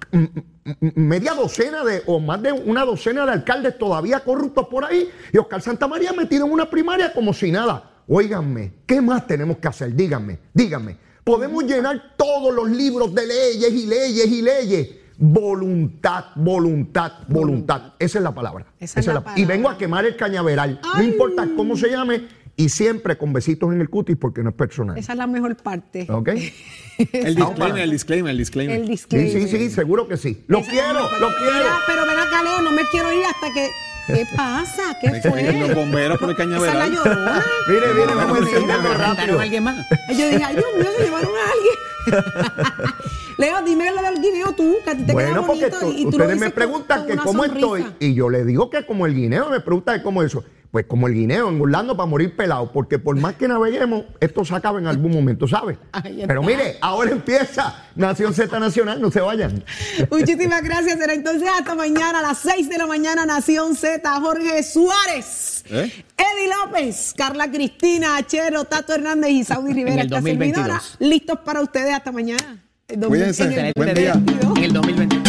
media docena de, o más de una docena de alcaldes todavía corruptos por ahí. Y Oscar Santamaría metido en una primaria como si nada. Óiganme, ¿qué más tenemos que hacer? Díganme, díganme. Podemos llenar todos los libros de leyes y leyes y leyes. Voluntad, voluntad, voluntad. Esa es la palabra. Esa es la Y palabra. vengo a quemar el cañaveral. No importa cómo se llame. Y siempre con besitos en el cutis porque no es personal. Esa es la mejor parte. ¿Ok? El disclaimer, el disclaimer, el disclaimer. El Sí, disclaimer. sí, sí, seguro que sí. Lo Esa quiero, lo quiero. Mira, pero ven acá, Leo, no me quiero ir hasta que. ¿Qué pasa? ¿Qué Los fue? bomberos por el Esa es la cañaveral. llorona. Mire, mire, vamos a encenderlo ¿Mataron rápido. a alguien más? Yo dije, ay, Dios mío, se llevaron a alguien. Leo, dime lo del guineo tú, que a ti te Bueno, queda porque bonito tú- y tú ustedes me preguntan con que cómo sonrisa. estoy y yo le digo que como el guineo, me preguntan que cómo eso. Pues como el guineo, engordando para morir pelado, porque por más que naveguemos, esto se acaba en algún momento, ¿sabes? Pero mire, ahora empieza Nación Z Nacional, no se vayan. Muchísimas gracias. Será entonces hasta mañana a las 6 de la mañana, Nación Z, Jorge Suárez, ¿Eh? Eddie López, Carla Cristina, Achero, Tato Hernández y Saudi Rivera, esta 2022. servidora. Listos para ustedes hasta mañana. El Cuídense. en el Buen día. 2022. En el 2022.